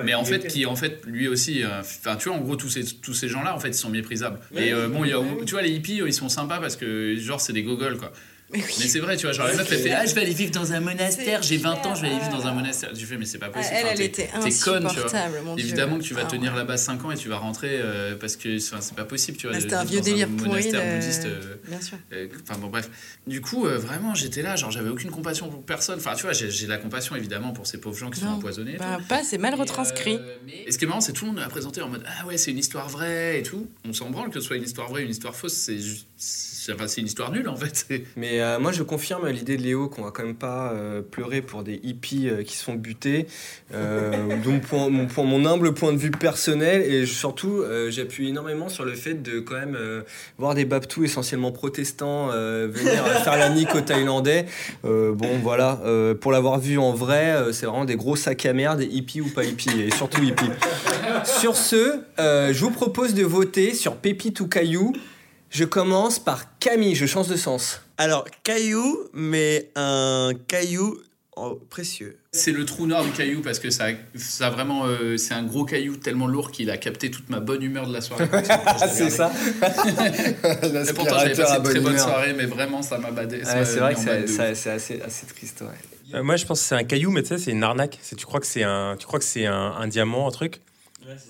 Mais en fait, qui en fait lui aussi, euh, enfin tu vois, en gros tous ces tous ces gens-là, en fait, ils sont méprisables. Et euh, bon, il y a, tu vois, les hippies, ils sont sympas parce que genre c'est des gogoles quoi. Mais oui. Mais c'est vrai, tu vois, genre la meuf elle fait ah je vais aller vivre dans un monastère, j'ai 20 ans, je vais aller vivre dans un monastère. Tu fais mais c'est pas Ah, possible. elle, Enfin, elle était conne, tu vois. insupportable. Évidemment que tu vas Ah, tenir ouais. là-bas 5 ans et tu vas rentrer euh, parce que enfin, c'est pas possible, tu vois. De C'était un vieux délire pourri. monastère de- bouddhiste, euh, Bien sûr. euh, Enfin bon bref. Du coup euh, vraiment j'étais là genre j'avais aucune compassion pour personne. Enfin tu vois j'ai la compassion évidemment pour ces pauvres gens qui sont empoisonnés. Bah, pas, c'est mal Et, retranscrit. euh, mais- Et ce qui est marrant c'est que tout le monde l'a présenté en mode ah ouais c'est une histoire vraie et tout. On s'en branle que ce soit une histoire vraie ou une histoire fausse c'est juste c'est enfin, une histoire nulle en fait. [LAUGHS] Mais euh, moi, je confirme l'idée de Léo qu'on va quand même pas euh, pleurer pour des hippies euh, qui se font buter. Euh, [LAUGHS] de mon, humble point de vue personnel. Et surtout, j'appuie énormément sur le fait de quand même voir des Baptous essentiellement protestants venir [LAUGHS] faire la nique aux Thaïlandais. Bon, voilà. pour l'avoir vu en vrai, c'est vraiment des gros sacs à merde, hippies ou pas hippies. Et surtout hippies. Sur ce, je vous propose de voter sur Pépite ou Caillou. Je commence par Camille, je change de sens. Alors, caillou, mais un caillou oh, précieux. C'est le trou noir du caillou parce que ça, ça vraiment, euh, c'est un gros caillou tellement lourd qu'il a capté toute ma bonne humeur de la soirée. [LAUGHS] C'est ça [LAUGHS] Et pourtant j'avais passé une très bonne soirée, mais vraiment ça m'a badé. c'est vrai que c'est- assez, assez triste. Ouais. Euh, moi, je pense que c'est un caillou, mais tu sais, c'est une arnaque. C'est- Tu crois que c'est un, tu crois que c'est un, un diamant, un truc?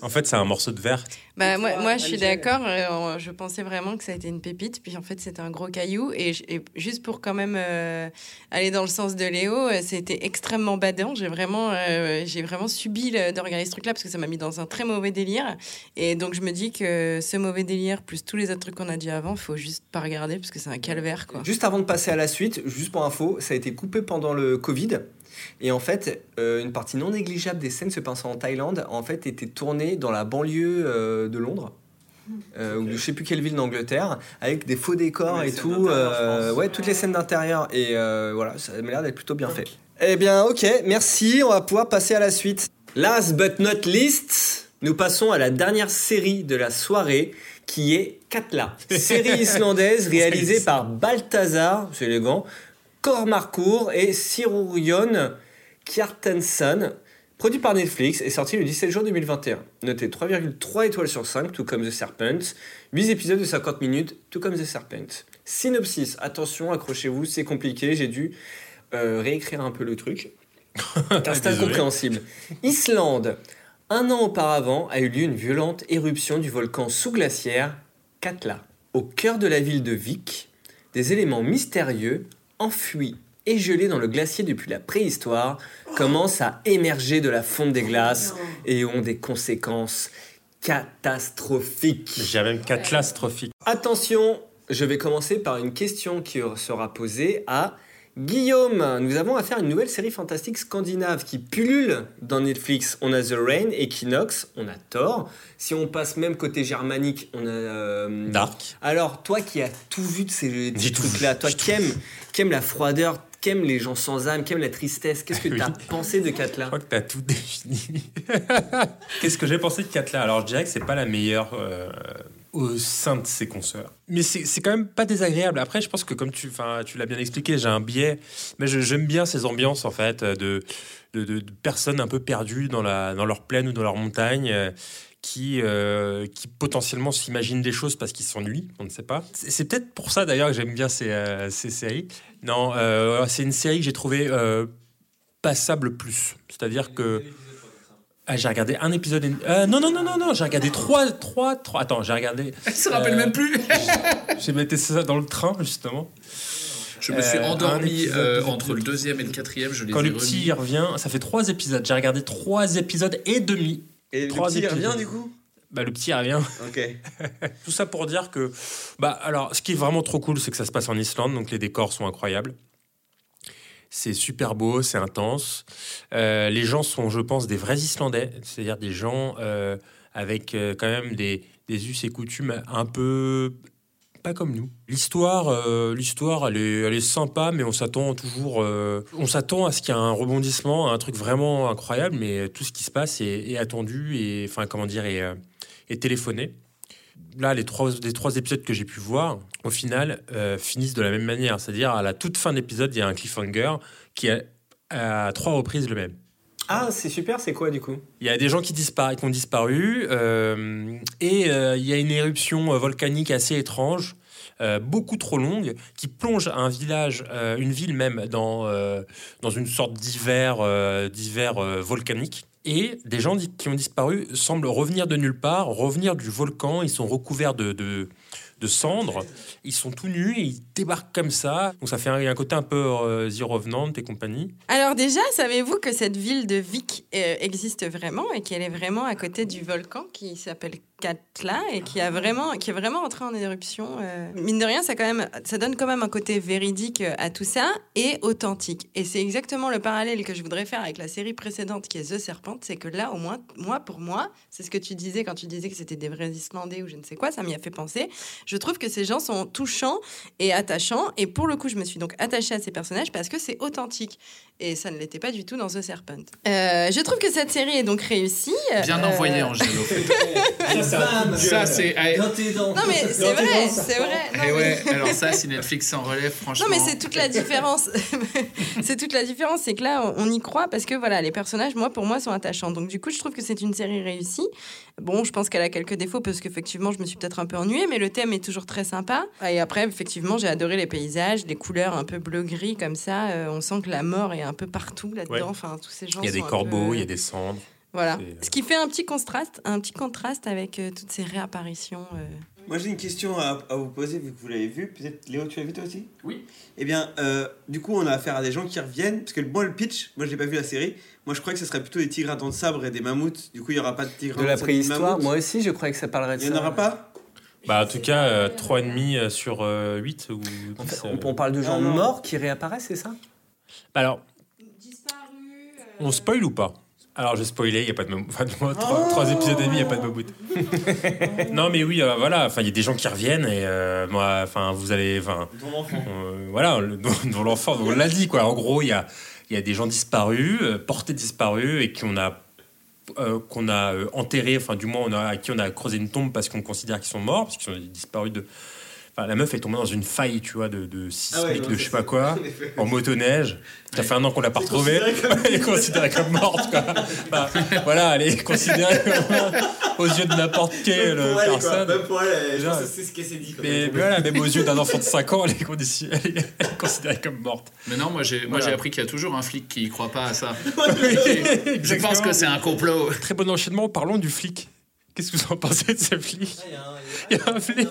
En fait, c'est un morceau de verre. Bah, moi, moi, je suis d'accord. euh, Je pensais vraiment que ça a été une pépite. Puis en fait, c'était un gros caillou. Et, juste pour quand même euh, aller dans le sens de Léo, euh, c'était extrêmement badant. J'ai vraiment, euh, j'ai vraiment subi le- de regarder ce truc-là parce que ça m'a mis dans un très mauvais délire. Et donc, je me dis que ce mauvais délire, plus tous les autres trucs qu'on a dit avant, faut juste pas regarder parce que c'est un calvaire. Quoi. Juste avant de passer à la suite, juste pour info, ça a été coupé pendant le Covid. Et en fait, euh, une partie non négligeable des scènes se passant en Thaïlande, en fait, était tournée dans la banlieue euh, de Londres. euh, ou de je sais plus quelle ville d'Angleterre, avec des faux décors et tout. euh, ouais, toutes les scènes d'intérieur. Et euh, voilà, ça m'a l'air d'être plutôt bien fait. Eh bien, ok, merci. On va pouvoir passer à la suite. Last but not least, nous passons à la dernière série de la soirée, qui est Katla. [LAUGHS] Série islandaise réalisée par Balthazar, c'est élégant, Kormarkur et Sirurion Kjartansson. Produit par Netflix et sorti le 17 juin 2021. Noté 3,3 étoiles sur 5, tout comme The Serpent. 8 épisodes de 50 minutes, tout comme The Serpent. Synopsis, attention, accrochez-vous, c'est compliqué, j'ai dû euh, réécrire un peu le truc. [LAUGHS] c'est incompréhensible. Islande. Un an auparavant a eu lieu une violente éruption du volcan sous-glaciaire Katla. Au cœur de la ville de Vik, des éléments mystérieux, enfouis et gelés dans le glacier depuis la préhistoire, commencent à émerger de la fonte des glaces et ont des conséquences catastrophiques. J'ai même catastrophique. Attention, je vais commencer par une question qui sera posée à Guillaume. Nous avons affaire à une nouvelle série fantastique scandinave qui pullule dans Netflix. On a The Rain, Equinox, on a Thor. Si on passe même côté germanique, on a... euh, Dark. Alors, toi qui as tout vu de ces trucs-là, toi qui aimes, qui aimes la froideur, qui aimes les gens sans âme, qui aimes la tristesse, qu'est-ce que [LAUGHS] Oui. tu as pensé de Katla? Je crois que tu as tout défini. [LAUGHS] [LAUGHS] Qu'est-ce que j'ai pensé de Katla? Alors, je dirais que c'est pas la meilleure euh, au sein de ses consoeurs. Mais c'est quand même pas désagréable. Après, je pense que comme tu, l'as bien expliqué, j'ai un biais. Mais j'aime bien ces ambiances, en fait, de, personnes un peu perdues dans, leur plaine ou dans leur montagne. euh, Qui, euh, qui potentiellement s'imaginent des choses parce qu'ils s'ennuient, on ne sait pas. C'est peut-être pour ça d'ailleurs que j'aime bien ces, euh, ces séries. Non, c'est une série que j'ai trouvée passable plus. C'est-à-dire que ah, j'ai regardé un épisode. et- euh, non, non, non, non, non, j'ai regardé trois, trois, trois. Attends, j'ai regardé. Elle se rappelle Euh, même plus. [LAUGHS] J'ai metté ça dans le train, justement. Je me suis Euh, endormi épisode, euh, entre le deuxième et le quatrième. Je les Quand ai le petit remis. revient, ça fait trois épisodes. J'ai regardé trois épisodes et demi. Et le Trois petit il épisodes. revient du coup? Bah, le petit revient. Ok. [LAUGHS] Tout ça pour dire que, bah, alors, ce qui est vraiment trop cool, c'est que ça se passe en Islande, donc les décors sont incroyables. C'est super beau, c'est intense. Euh, les gens sont, je pense, des vrais Islandais, c'est-à-dire des gens euh, avec euh, quand même des, des us et coutumes un peu pas comme nous. L'histoire, l'histoire, elle est, elle est sympa, mais on s'attend toujours, on s'attend à ce qu'il y ait un rebondissement, un truc vraiment incroyable, mais tout ce qui se passe est, attendu et, enfin, comment dire, est téléphoné. Là, les trois, les trois épisodes que j'ai pu voir, au final, euh, finissent de la même manière. C'est-à-dire, à la toute fin de l'épisode, il y a un cliffhanger qui est à trois reprises le même. Ah, c'est super, c'est quoi du coup? Il y a des gens qui, disparaissent, qui ont disparu euh, et euh, il y a une éruption volcanique assez étrange, beaucoup trop longue, qui plonge un village, une ville même, dans, dans une sorte d'hiver d'hiver, volcanique. Et des gens qui ont disparu semblent revenir de nulle part, revenir du volcan. Ils sont recouverts de, cendres. Ils sont tout nus et ils débarquent comme ça. Donc ça fait un, côté un peu euh, et compagnie. Alors déjà, savez-vous que cette ville de Vic euh, existe vraiment et qu'elle est vraiment à côté du volcan qui s'appelle Katla et qui a vraiment, qui est vraiment entré en éruption. euh. Mine de rien, ça quand même, ça donne quand même un côté véridique euh, à tout ça et authentique. Et c'est exactement le parallèle que je voudrais faire avec la série précédente qui est The Serpent, c'est que là, au moins, moi pour moi, c'est ce que tu disais quand tu disais que c'était des vrais Islandais ou je ne sais quoi, ça m'y a fait penser. Je trouve que ces gens sont touchants et attachants. Et pour le coup, je me suis donc attachée à ces personnages parce que c'est authentique. Et ça ne l'était pas du tout dans The Serpent. Euh, je trouve que cette série est donc réussie. Bien Euh, envoyé, Angelo. [LAUGHS] Ça, c'est. Non, mais c'est vrai, c'est vrai. Non, eh mais- ouais, alors ça, si Netflix s'en relève, franchement. Non, mais c'est toute la différence. [LAUGHS] c'est toute la différence, c'est que là, on y croit parce que voilà, les personnages, moi, pour moi, sont attachants. Donc, du coup, je trouve que c'est une série réussie. Bon, je pense qu'elle a quelques défauts parce qu'effectivement, je me suis peut-être un peu ennuyée, mais le thème est toujours très sympa. Et après, effectivement, j'ai adoré les paysages, les couleurs un peu bleu-gris comme ça. Euh, on sent que la mort est un peu partout là-dedans. Ouais. Enfin, tous ces gens. Il y a des corbeaux, peu- il y a des cendres. Voilà. C'est- Ce qui fait un petit contraste, un petit contraste avec euh, toutes ces réapparitions. euh. Moi j'ai une question à, à vous poser vu que vous l'avez vu. Peut-être Léo, tu l'as vu toi aussi? Oui. Eh bien, euh, du coup, on a affaire à des gens qui reviennent. Parce que moi, le pitch, moi j'ai pas vu la série. Moi je crois que ce serait plutôt des tigres à dents de sabre et des mammouths. Du coup, il y aura pas de tigres à De dents la sabre de préhistoire mammouths. Moi aussi, je croyais que ça parlerait de Il y ça. en aura pas? Bah, en tout cas, euh, 3,5 sur euh, 8 ou En 10, fait, euh. on, on parle de gens non. morts qui réapparaissent, c'est ça? Alors, On spoil ou pas? Alors, je spoilé, il n'y a pas de Enfin, trois, trois, épisodes et demi, il n'y a pas de Mobout. [LAUGHS] non, mais oui, euh, voilà. Enfin, il y a des gens qui reviennent et euh, moi, enfin, vous allez. Enfin, Dont l'enfant. euh, voilà, le- l'enfant, on l'a dit, quoi. En gros, il y a, il y a des gens disparus, euh, portés disparus et qu'on a. euh, qu'on a enterrés, enfin du moins on a, à qui on a creusé une tombe parce qu'on considère qu'ils sont morts, parce qu'ils sont disparus de... Enfin, la meuf est tombée dans une faille, tu vois, de, de sismique, Ah ouais, non, de je sais pas quoi, [LAUGHS] en motoneige. Ça fait un an qu'on l'a pas retrouvée. Elle est considérée comme morte, quoi. Bah, [LAUGHS] voilà, elle est considérée comme, aux yeux de n'importe quelle Même pour elle, quoi. personne. Même pour elle, je Déjà, pense que c'est ce qu'elle s'est dit. quand Mais, voilà, même aux yeux d'un enfant de [LAUGHS] 5 ans, elle est, condition- elle est- elle est considérée comme morte. Mais non, moi j'ai Voilà. appris qu'il y a toujours un flic qui croit pas à ça. je pense que c'est un complot. Très bon enchaînement, parlons du flic. Qu'est-ce que vous en pensez de ce flic Il y a un flic.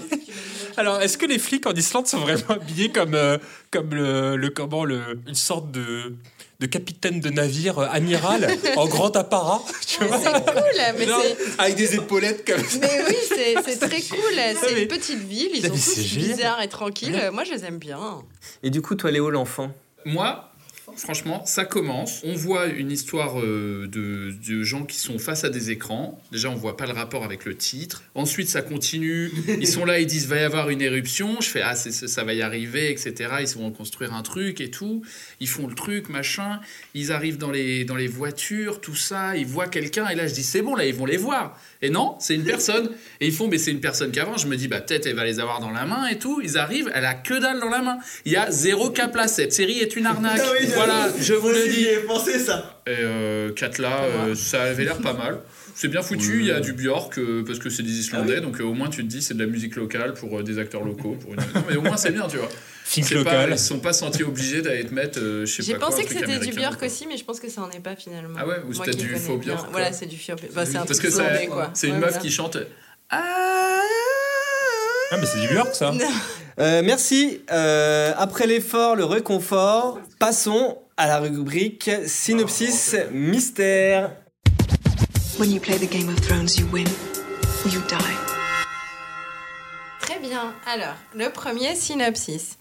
Alors, est-ce que les flics en Islande sont vraiment habillés comme, euh, comme le, le- comment, le, une sorte de, de capitaine de navire euh, amiral en grand apparat [LAUGHS] tu vois? C'est cool, mais Non, c'est. Avec des épaulettes comme ça. Mais oui, c'est c'est très cool. C'est mais- une petite ville, ils sont c'est tous bizarres et tranquilles. Moi, je les aime bien. Et du coup, toi, Léo, l'enfant? Moi, franchement, ça commence. On voit une histoire euh, de, de gens qui sont face à des écrans. Déjà, on voit pas le rapport avec le titre. Ensuite, ça continue. Ils sont là, ils disent va y avoir une éruption. Je fais ah c'est- ça va y arriver, etc. Ils vont construire un truc et tout. Ils font le truc, machin. Ils arrivent dans les dans les voitures, tout ça. Ils voient quelqu'un et là je dis c'est bon là ils vont les voir. Et non, c'est une personne. Et ils font mais c'est une personne qu'avant. Je me dis bah peut-être elle va les avoir dans la main et tout. Ils arrivent, elle a que dalle dans la main. Il y a zéro cap là. Cette série est une arnaque. Ah oui, voilà, je vous le dis. Pensé ça. Et euh, Katla, euh, ça avait l'air pas mal. C'est bien foutu, il y a du Björk euh, parce que c'est des Islandais, donc euh, au moins tu te dis c'est de la musique locale pour euh, des acteurs locaux. Pour une... Non, mais au moins c'est bien, tu vois. Film C'est pas- local. ils se sont pas sentis obligés d'aller te mettre, euh, je sais J'ai pas quoi, pensé un que truc c'était du américain, Björk quoi. aussi, mais je pense que ça en est pas finalement. Ah ouais, ou Moi c'était qui du connais faux bien. Björk, quoi. Voilà, c'est du faux Björk. Bah, c'est un Parce truc que ça- quoi. c'est une Ouais, meuf voilà. qui chante. Ah, mais c'est du Björk, ça. Euh, merci. Euh, après l'effort, le réconfort, passons à la rubrique synopsis mystère. When you play the Game of Thrones, you win or you die. Très bien. Alors, le premier synopsis.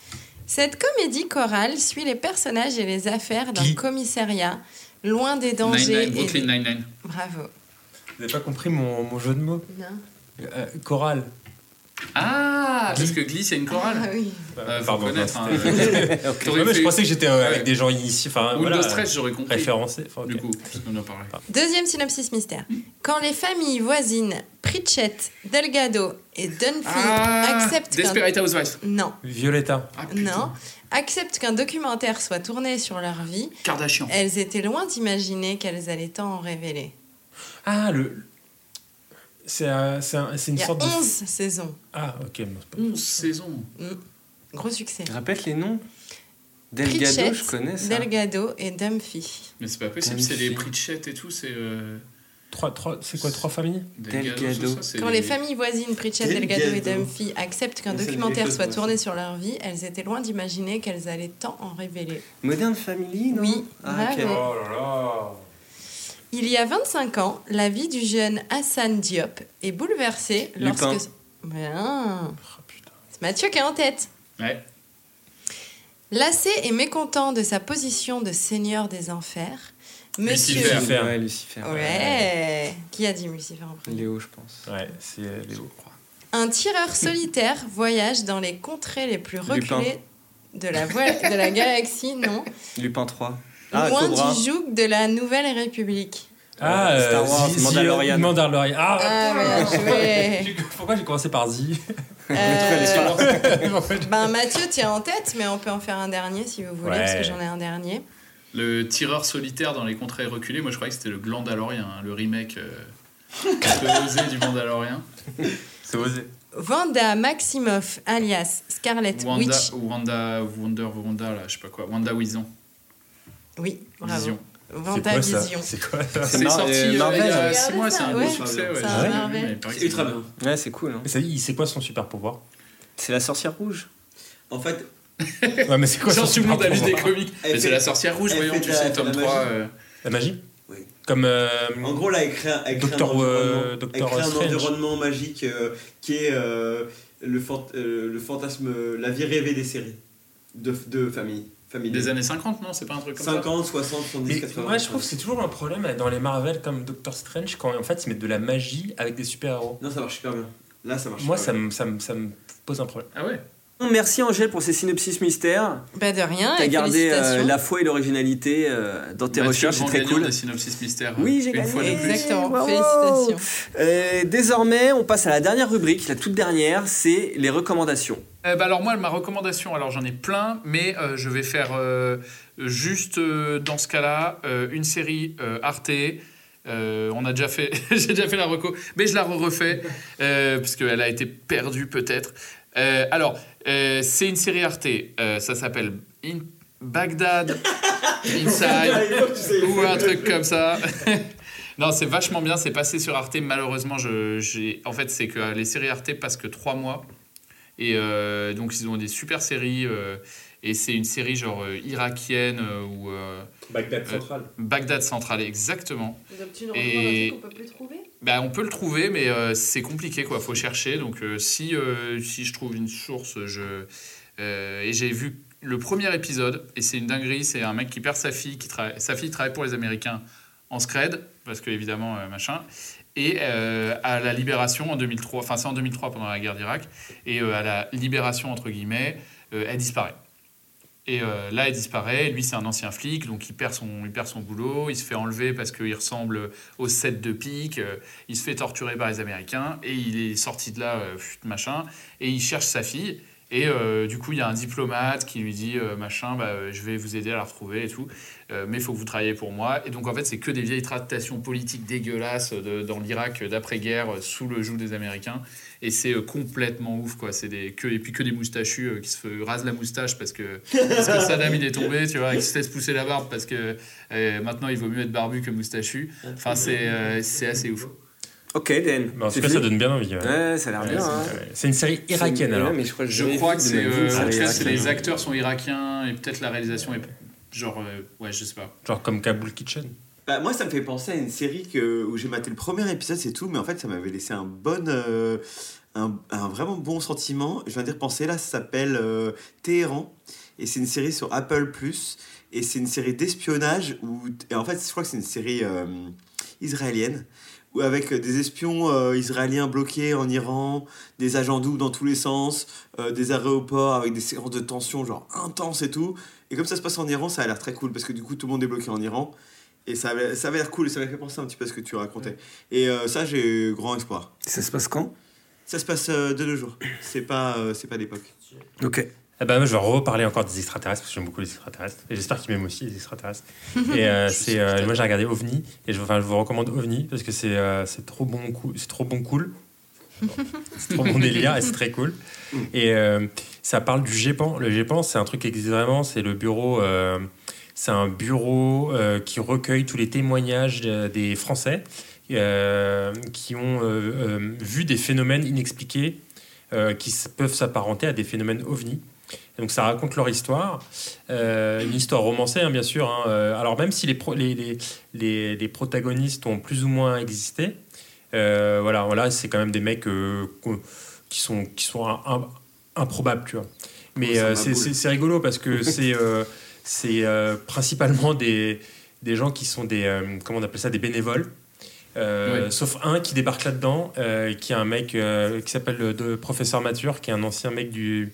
Cette comédie chorale suit les personnages et les affaires d'un Qui commissariat, loin des dangers. Nine-Nine, et Brooklyn des- Nine-Nine. Bravo. Vous n'avez pas compris mon, mon jeu de mots Non. Euh, Chorale. Ah, parce que Glee c'est une chorale. Ah oui. Euh, faut Pardon, connaître. hein. [LAUGHS] Ouais, mais je pensais que j'étais euh, Ouais. avec des gens initiés. Enfin, Windows voilà, 13, j'aurais compris. référencés. Enfin, ok. Du coup, qu'on en parlait. Deuxième synopsis mystère. Quand les familles voisines Pritchett, Delgado et Dunphy Ah, acceptent qu'un... Desperate Housewives. Non, Violetta. Ah, non. Acceptent qu'un documentaire soit tourné sur leur vie, Kardashian. elles étaient loin d'imaginer qu'elles allaient tant en révéler. Ah, le. C'est c'est un- une Il y a sorte 11 de. saisons. Ah, ok. pas- 11 saisons. Gros succès. Répète les noms. Delgado, Pritchett, je connais ça. Delgado et Dumphy. Mais c'est pas possible, c'est les Pritchett et tout, c'est. euh, Trois, trois, c'est quoi, trois familles Delgado. ça, Quand les familles voisines Pritchett, Delgado et. Dumphy acceptent qu'un documentaire soit tourné sur leur vie, elles étaient loin d'imaginer qu'elles allaient tant en révéler. Modern Family, non Oui, Ah, ok. bravo. Oh là là Il y a 25 ans, la vie du jeune Hassan Diop est bouleversée Lupin. lorsque... Ben, Oh, putain. c'est Mathieu qui est en tête. Ouais. Lassé et mécontent de sa position de seigneur des enfers, Monsieur... Lucifer. Lucifer. Ouais, Lucifer. Ouais. Qui a dit Lucifer en premier? Léo, je pense. Ouais, c'est euh, Léo. Un tireur solitaire voyage dans les contrées les plus Lupin. reculées de la, voie- de la galaxie, non? Lupin 3. Ah, Loin Cobra. du joug de la Nouvelle République. Ah, Euh, Star Wars, Mandalorian. Mandalorian. Ah, Ah, joué. [LAUGHS] J'ai- Pourquoi j'ai commencé par Zi Euh, [LAUGHS] [LAUGHS] ben Mathieu tient en tête, mais on peut en faire un dernier si vous voulez, Ouais. parce que j'en ai un dernier. Le tireur solitaire dans les contrées reculées, moi je croyais que c'était le Glandalorien, hein, le remake euh, un peu osé du Mandalorien. C'est osé. Vanda Maximoff, alias Scarlet Wanda, Witch. Wanda, Wonder, Wanda, là, je sais pas quoi. Wanda Vision. Oui, bravo. Vision. C'est quoi ça C'est sorti euh, euh, il Marvel. y a Regardez 6 mois, c'est un ouais. gros succès. C'est C'est ultra bien. Ouais, c'est cool. hein. Mais ça, il sait quoi son super pouvoir C'est la sorcière rouge. En fait, [LAUGHS] Ouais, mais c'est quoi Genre son tout le super monde a lu des pouvoir comics. Elle Mais fait- c'est la sorcière rouge, voyons, tu sais, tome la 3. magie. euh, La magie Oui. Comme. euh, en gros, là, elle crée, un- elle crée Docteur, un environnement, euh, elle Docteur crée un Strange. environnement magique euh, qui est euh, le, fant- euh, le fantasme, la vie rêvée des séries de, de famille. Des années 50, non C'est pas un truc comme 50, 60, 70, Mais 80. moi, je trouve que c'est toujours un problème dans les Marvel comme Doctor Strange quand en fait ils mettent de la magie avec des super-héros. Non, ça marche super bien. Là, ça marche Moi, super ça bien. me, ça, me, ça me pose un problème. Ah ouais Merci Angèle pour ces synopsis mystères. Bah de rien. T'as gardé euh, la foi et l'originalité euh, dans tes Mathieu, recherches, c'est très cool. des synopsis mystères. Oui, j'ai Une gagné. fois de plus. Exactement. Félicitations. Euh, désormais, on passe à la dernière rubrique, la toute dernière, c'est les recommandations. Euh, bah alors moi, ma recommandation, alors j'en ai plein, mais euh, je vais faire euh, juste dans ce cas-là une série Arte. Euh, on a déjà fait, [LAUGHS] j'ai déjà fait la reco, mais je la refais euh, parce qu'elle a été perdue peut-être. Euh, alors, c'est une série Arte. ça s'appelle In Baghdad Inside [LAUGHS] ou un truc comme ça. [LAUGHS] Non, c'est vachement bien, c'est passé sur Arte. Malheureusement, je, en fait, c'est que les séries Arte passent que trois mois. Et euh, donc, ils ont des super séries. euh, et c'est une série genre euh, irakienne euh, ou. euh, Bagdad euh, Central. Bagdad Central, exactement. Donc tu nous Et- qu'on peut plus trouver? Bah, on peut le trouver, mais euh, c'est compliqué, quoi. Faut chercher. Donc, euh, si, euh, si je trouve une source, je. euh, et j'ai vu le premier épisode, et c'est une dinguerie. C'est un mec qui perd sa fille, qui travaille. Sa fille travaille pour les Américains en scred, parce que évidemment, euh, machin. Et euh, à la libération en 2003, enfin, c'est en 2003 pendant la guerre d'Irak, et euh, à la libération, entre guillemets, euh, elle disparaît. Et là, elle disparaît. Lui, c'est un ancien flic, donc il perd son, il perd son boulot. Il se fait enlever parce qu'il ressemble au set de pique. il se fait torturer par les Américains. Et il est sorti de là, machin. Et il cherche sa fille. Et euh, du coup, il y a un diplomate qui lui dit euh, machin, bah, euh, je vais vous aider à la retrouver et tout. Euh, mais il faut que vous travaillez pour moi. Et donc, en fait, c'est que des vieilles tractations politiques dégueulasses de- dans l'Irak d'après-guerre, sous le joug des Américains. Et c'est complètement ouf, quoi. C'est des, que, et puis que des moustachus qui se rasent la moustache parce que, [LAUGHS] parce que Saddam il est tombé, tu vois, et qui se laisse pousser la barbe parce que maintenant il vaut mieux être barbu que moustachu. Enfin, c'est euh, c'est assez ouf. Ok, Dan. En c'est tout cas, ça donne bien envie. Ouais, Ouais, ça a l'air Ouais, bien. c'est- hein. ouais. C'est une série irakienne alors. ouais, mais je crois que, Je crois c'est. euh, les acteurs sont irakiens et peut-être la réalisation est genre. euh, ouais, je sais pas. Genre comme Kabul Kitchen. Bah, moi, ça me fait penser à une série que, où j'ai maté le premier épisode, c'est tout, mais en fait, ça m'avait laissé un bon. euh, un, un vraiment bon sentiment. Je viens d'y repenser, là, ça s'appelle euh, Téhéran, et c'est une série sur Apple, et c'est une série d'espionnage, où. Et en fait, je crois que c'est une série euh, israélienne, avec des espions euh, israéliens bloqués en Iran, des agents doubles dans tous les sens, euh, des aéroports avec des séquences de tension, genre intenses et tout. Et comme ça se passe en Iran, ça a l'air très cool, parce que du coup, tout le monde est bloqué en Iran. Et ça avait, ça avait l'air cool, et ça m'a fait penser un petit peu à ce que tu racontais. Et euh, ça, j'ai grand espoir. Ça se passe quand? Ça se passe euh, de deux jours. C'est pas, euh, c'est pas d'époque. Ok. Eh ben, je vais reparler encore des extraterrestres parce que j'aime beaucoup les extraterrestres. Et j'espère qu'ils m'aiment aussi, les extraterrestres. [LAUGHS] et euh, c'est, euh, moi, j'ai regardé OVNI. Et je, enfin, je vous recommande OVNI parce que c'est, euh, c'est trop bon, c'est trop bon cool. [LAUGHS] c'est trop bon délire et c'est très cool. Et euh, ça parle du GEPAN. Le GEPAN, c'est un truc qui existe vraiment. C'est le bureau. c'est un bureau qui recueille tous les témoignages des Français qui ont vu des phénomènes inexpliqués qui peuvent s'apparenter à des phénomènes ovni. Donc ça raconte leur histoire, Euh, une histoire romancée hein, bien sûr. hein. Euh, alors même si les, pro- les, les, les, les protagonistes ont plus ou moins existé, euh, voilà, voilà c'est quand même des mecs euh, qui sont, qui sont un- un- improbables, tu vois. Mais c'est- rigolo parce que [LAUGHS] c'est c'est principalement des, des gens qui sont des, comment on appelle ça, des bénévoles. Euh, Oui. Sauf un qui débarque là-dedans, euh, qui est un mec euh, qui s'appelle le professeur Mature, qui est un ancien mec du,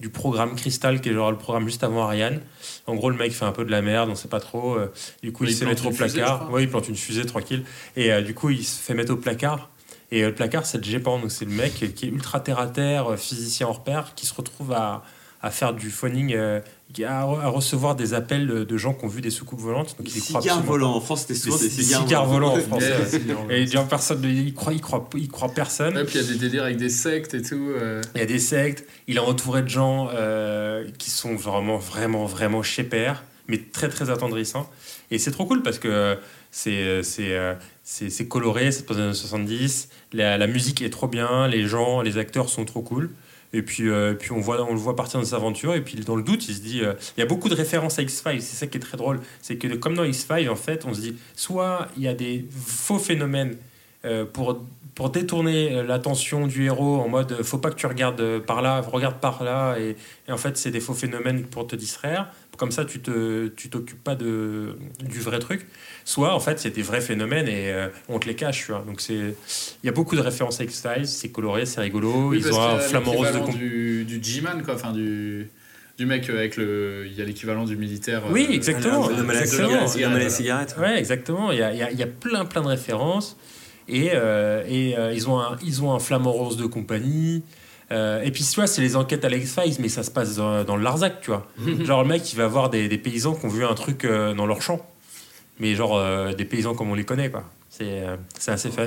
du programme Crystal, qui est genre le programme juste avant Ariane. En gros, le mec fait un peu de la merde, on sait pas trop. euh, du coup, Mais il, se fait mettre au placard. Oui, il plante une fusée tranquille. Et euh, du coup, il se fait mettre au placard. Et euh, le placard, c'est le GEPAN. Donc, c'est le mec qui est ultra terre à terre, physicien hors pair, qui se retrouve à, à faire du phoning, euh, à, à recevoir des appels de, de gens qui ont vu des soucoupes volantes. Donc, il y croit Cigares volants. pas. En France, c'était Des, souvent des, des cigares, cigares volants en [LAUGHS] volants. Et genre, personne, il croit, il croit, il croit personne. Ouais, puis il y a des délires avec des sectes et tout. euh. Il y a des sectes. Il est entouré de gens euh, qui sont vraiment, vraiment, vraiment chez père, mais très, très attendrissants. Et c'est trop cool parce que c'est, c'est, euh, c'est, c'est coloré, c'est dans les années 70. La, la musique est trop bien, les gens, les acteurs sont trop cool. Et puis, euh, puis on, le voit partir dans ses aventures. Et puis, dans le doute, il se dit. euh, il y a beaucoup de références à X-Files. C'est ça qui est très drôle. C'est que, comme dans X-Files, en fait, on se dit soit il y a des faux phénomènes euh, pour, pour détourner l'attention du héros en mode faut pas que tu regardes par là, regarde par là. Et en fait, c'est des faux phénomènes pour te distraire. Comme ça tu te tu t'occupes pas de du vrai truc soit en fait c'est des vrais phénomènes et euh, on te les cache tu vois donc c'est il y a beaucoup de références à X-Files c'est coloré c'est rigolo Oui, ils ont un flamant rose de du, du G-Man, quoi, enfin du, du mec avec le. Il y a l'équivalent du militaire. Oui, euh, exactement. de- de- exactement. Ouais. Il y a, il y a- il y a plein, plein de références. Et, euh, et euh, ils, ont un, ils ont un flamant rose de compagnie. Euh, et puis, tu vois, c'est les enquêtes à l'X-Files, mais ça se passe dans, dans le Larzac, tu vois. [LAUGHS] genre, le mec, il va voir des, des paysans qui ont vu un truc euh, dans leur champ. Mais genre, euh, des paysans comme on les connaît, quoi. C'est euh, c'est assez fun.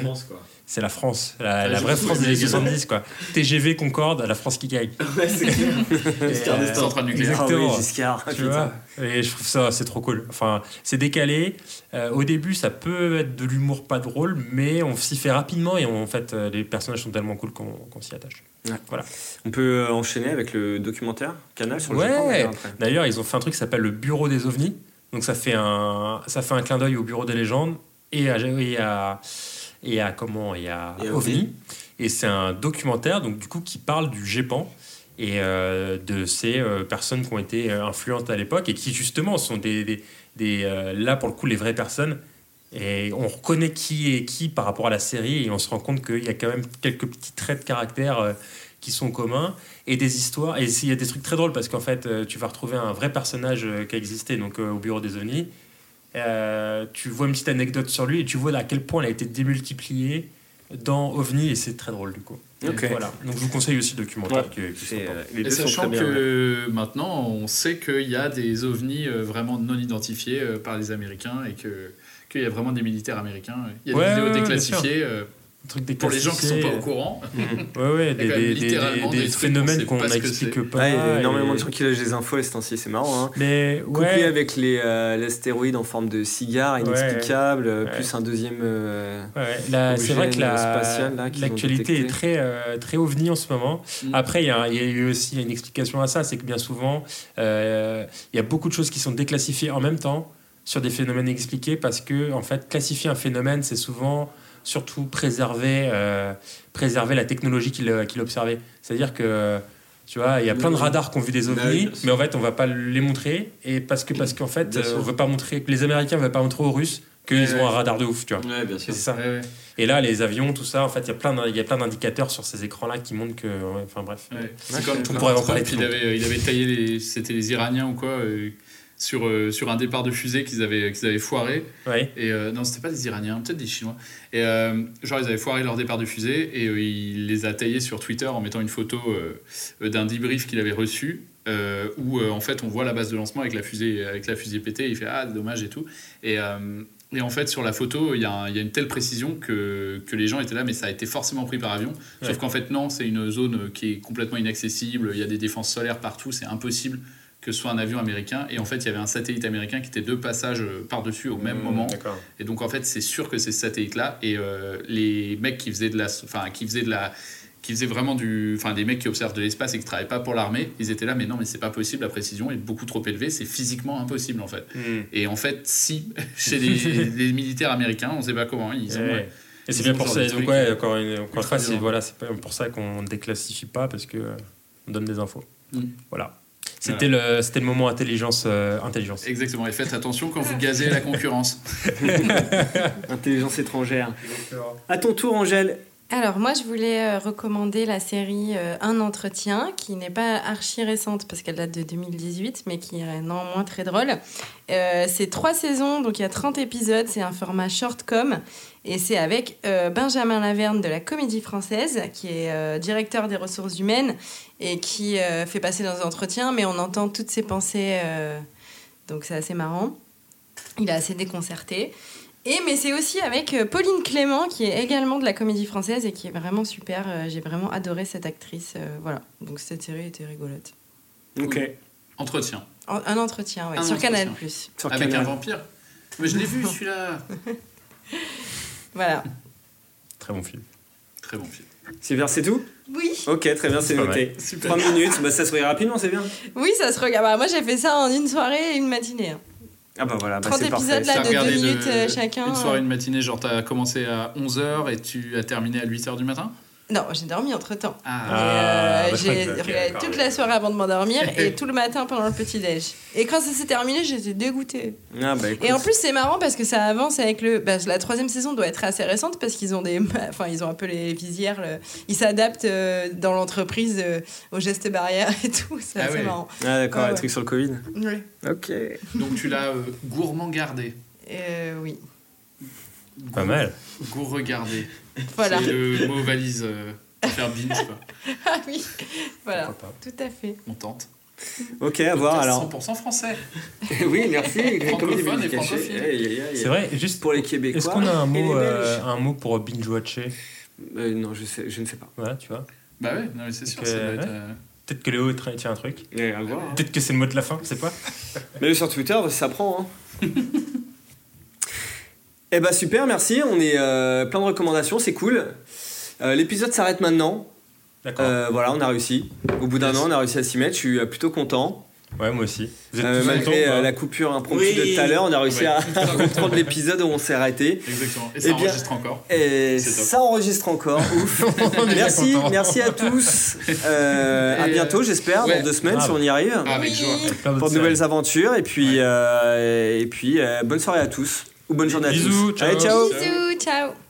C'est la France, la, vraie France des années 70, quoi. TGV Concorde, la France qui gagne. [LAUGHS] Ouais, c'est clair. [LAUGHS] Et, Giscard. Centrale nucléaire. Exactement. Ah oui, Giscard, Tu vois Et je trouve ça, c'est trop cool. Enfin, c'est décalé. Euh, au début, ça peut être de l'humour pas drôle, mais on s'y fait rapidement et on- en fait, euh, les personnages sont tellement cool qu'on s'y attache. Voilà. On peut euh, enchaîner avec le documentaire Canal sur le Ouais. D'ailleurs, ils ont fait un truc qui s'appelle le Bureau des ovnis. Donc ça fait un, ça fait un clin d'œil au Bureau des légendes et à, et à, et à comment et à Et OVNI. Et c'est un documentaire donc du coup qui parle du GEPAN et euh, de ces euh, personnes qui ont été euh, influentes à l'époque et qui justement sont des, des, des, euh, là pour le coup les vraies personnes. Et on reconnaît qui est qui par rapport à la série et on se rend compte qu'il y a quand même quelques petits traits de caractère qui sont communs et des histoires. Et il y a des trucs très drôles parce qu'en fait, tu vas retrouver un vrai personnage qui a existé donc, au bureau des ovnis. Euh, tu vois une petite anecdote sur lui et tu vois à quel point elle a été démultipliée dans OVNI et c'est très drôle du coup. Voilà. Donc je vous conseille aussi le documentaire. Ouais. qui- qui euh, les Et deux sont sachant très bien. que maintenant, on sait qu'il y a des ovnis euh, vraiment non identifiés par les Américains et que qu'il y a vraiment des militaires américains. Il y a Ouais, des vidéos déclassifiées. Des pour les gens qui sont pas au courant. Mhm. [LAUGHS] Ouais, des, phénomènes qu'on n'explique pas. Ouais, il y a énormément de gens qui lâchent des infos temps-ci, c'est marrant. Hein. Mais Couplé ouais. avec les, euh, l'astéroïde en forme de cigare inexplicable, euh, Ouais. plus un deuxième. euh, c'est vrai que objet la- l'actualité est très, euh, très ovni en ce moment. Mm. Après, il y, y a eu aussi une explication à ça, c'est que bien souvent, euh, il y a beaucoup de choses qui sont déclassifiées en même temps sur des phénomènes expliqués parce que, en fait, classifier un phénomène, c'est souvent surtout préserver, euh, préserver la technologie qu'il qu'il observait. C'est-à-dire que, tu vois, il y a plein de radars qui ont vu des oui, ovnis, mais en fait, on va pas les montrer, et parce que parce qu'en fait, euh, on veut pas montrer, que les Américains veulent pas montrer aux Russes qu'ils Ouais, ont un radar de ouf, tu vois. Ouais, bien sûr. C'est ça. Et là, les avions, tout ça, en fait, il y a plein d'in- il y a plein d'indicateurs sur ces écrans-là qui montrent que. ouais, Enfin bref. Ouais. Ouais, C'est comme on pourrait en parler il avait, il avait taillé les, c'était les Iraniens ou quoi, euh, sur, euh, sur un départ de fusée qu'ils avaient, qu'ils avaient foiré. Ouais. Et euh, non, c'était pas des Iraniens, peut-être des Chinois. Et euh, genre, ils avaient foiré leur départ de fusée et euh, il les a taillés sur Twitter en mettant une photo d'un debrief qu'il avait reçu. où en fait on voit la base de lancement avec la fusée avec la fusée pétée il fait ah dommage et tout et, et en fait sur la photo il y, y a une telle précision que, que les gens étaient là mais ça a été forcément pris par avion sauf qu'en fait non c'est une zone qui est complètement inaccessible il y a des défenses solaires partout c'est impossible que ce soit un avion américain et en fait il y avait un satellite américain qui était deux passages euh, par-dessus au même Mmh, moment et donc en fait, c'est sûr que c'est ce satellite-là. Et euh, les mecs qui faisaient de la, enfin qui faisaient de la, qui faisaient vraiment du, enfin des mecs qui observent de l'espace et qui travaillent pas pour l'armée, ils étaient là, mais non, mais c'est pas possible. La précision est beaucoup trop élevée. C'est physiquement impossible en fait. Hmm. Et en fait, si [LAUGHS] chez les, [LAUGHS] les militaires américains, on sait pas comment ils ont. Ouais. Et c'est bien pour ça. Donc ouais, encore une, encore une ultra fois, c'est voilà, c'est pas pour ça qu'on ne déclassifie pas parce que euh, on donne des infos. Mm. Voilà. C'était le, c'était le moment intelligence, euh, intelligence. Exactement. Et faites attention quand vous gazez la concurrence. [LAUGHS] Intelligence étrangère. À ton tour, Angèle. Alors moi je voulais euh, recommander la série euh, Un entretien qui n'est pas archi récente parce qu'elle date de 2018 mais qui est néanmoins très drôle. Euh, c'est trois saisons donc il y a 30 épisodes, c'est un format short-com et c'est avec euh, Benjamin Laverne de la Comédie Française qui est euh, directeur des ressources humaines et qui euh, fait passer dans un entretien mais on entend toutes ses pensées euh, donc c'est assez marrant. Il est assez déconcerté. Et mais c'est aussi avec euh, Pauline Clément qui est également de la comédie française et qui est vraiment super. Euh, J'ai vraiment adoré cette actrice. euh, voilà. Donc cette série était rigolote. Ok. Entretien. En- un entretien, Un sur entretien. Canal Plus. Sur Avec Canal. un vampire. Mais je l'ai vu celui-là. [LAUGHS] Voilà. Très bon film. Très bon film. Super, c'est tout? Oui. Ok, très bien, c'est noté. Super. 3 minutes, bah, ça se regarde rapidement, c'est bien. Oui, ça se regarde. Bah, moi j'ai fait ça en une soirée et une matinée. hein. Ah bah voilà, bah, 30 c'est parfait. épisodes, là, T'as de regardé deux minutes, euh, chacun, Une soirée, euh. une matinée, genre t'as commencé à 11h et tu as terminé à 8h du matin? Non, j'ai dormi entre temps. Ah, bah, j'ai regardé toute oui. la soirée avant de m'endormir [LAUGHS] et tout le matin pendant le petit-déj. Et quand ça s'est terminé, j'étais dégoûtée. Ah, bah. Et en plus, c'est marrant parce que ça avance avec le. bah, la troisième saison doit être assez récente parce qu'ils ont des. [LAUGHS] Enfin, ils ont un peu les visières. le- Ils s'adaptent euh, dans l'entreprise euh, aux gestes barrières et tout. C'est Ah ouais. marrant. Ah, d'accord, Ouais, un ouais. truc sur le Covid. Oui. Ok. Donc tu l'as euh, gourmand gardé. Euh, oui. Pas mal. Gour regardé. Voilà. C'est le mot valise euh, faire binge, quoi. [LAUGHS] Ah oui. Voilà. Tout à fait. On tente. Ok, à voir alors. 100% français. [LAUGHS] oui, merci. Francophone et francophile. C'est vrai, juste Pour les Québécois. Est-ce qu'on a un mot, euh, un mot pour binge-watcher Euh, Non, je, sais, je ne sais pas. Ouais, tu vois. Bah ouais, non mais c'est sûr, Que- ça doit être... ouais. euh, Peut-être que Léo tient un truc. Hein. Peut-être que c'est le mot de la fin, je sais pas. Mais sur Twitter, ça prend. Hein. [LAUGHS] eh bah super, merci. On est euh, plein de recommandations, c'est cool. Euh, L'épisode s'arrête maintenant. D'accord. Euh, voilà, on a réussi. Au bout d'un an, on a réussi à s'y mettre. Je suis euh, plutôt content. Ouais, moi aussi. Vous êtes Euh, tous malgré euh, pas la coupure impromptue Oui. de tout à l'heure, on a réussi Ouais. à [LAUGHS] reprendre l'épisode où on s'est arrêté. Exactement. Et Eh ça bien- enregistre encore. Et ça enregistre encore. [LAUGHS] Ouf. merci, merci à tous. [LAUGHS] Euh, à bientôt, j'espère, ouais. dans deux semaines, si on y arrive. Ah, avec Oui. joie. Pour de nouvelles aventures. Et puis, euh, et puis euh, bonne soirée à tous. Ou bonne journée à Bisous, tous. ciao. Allez, ciao. Bisous. Ciao.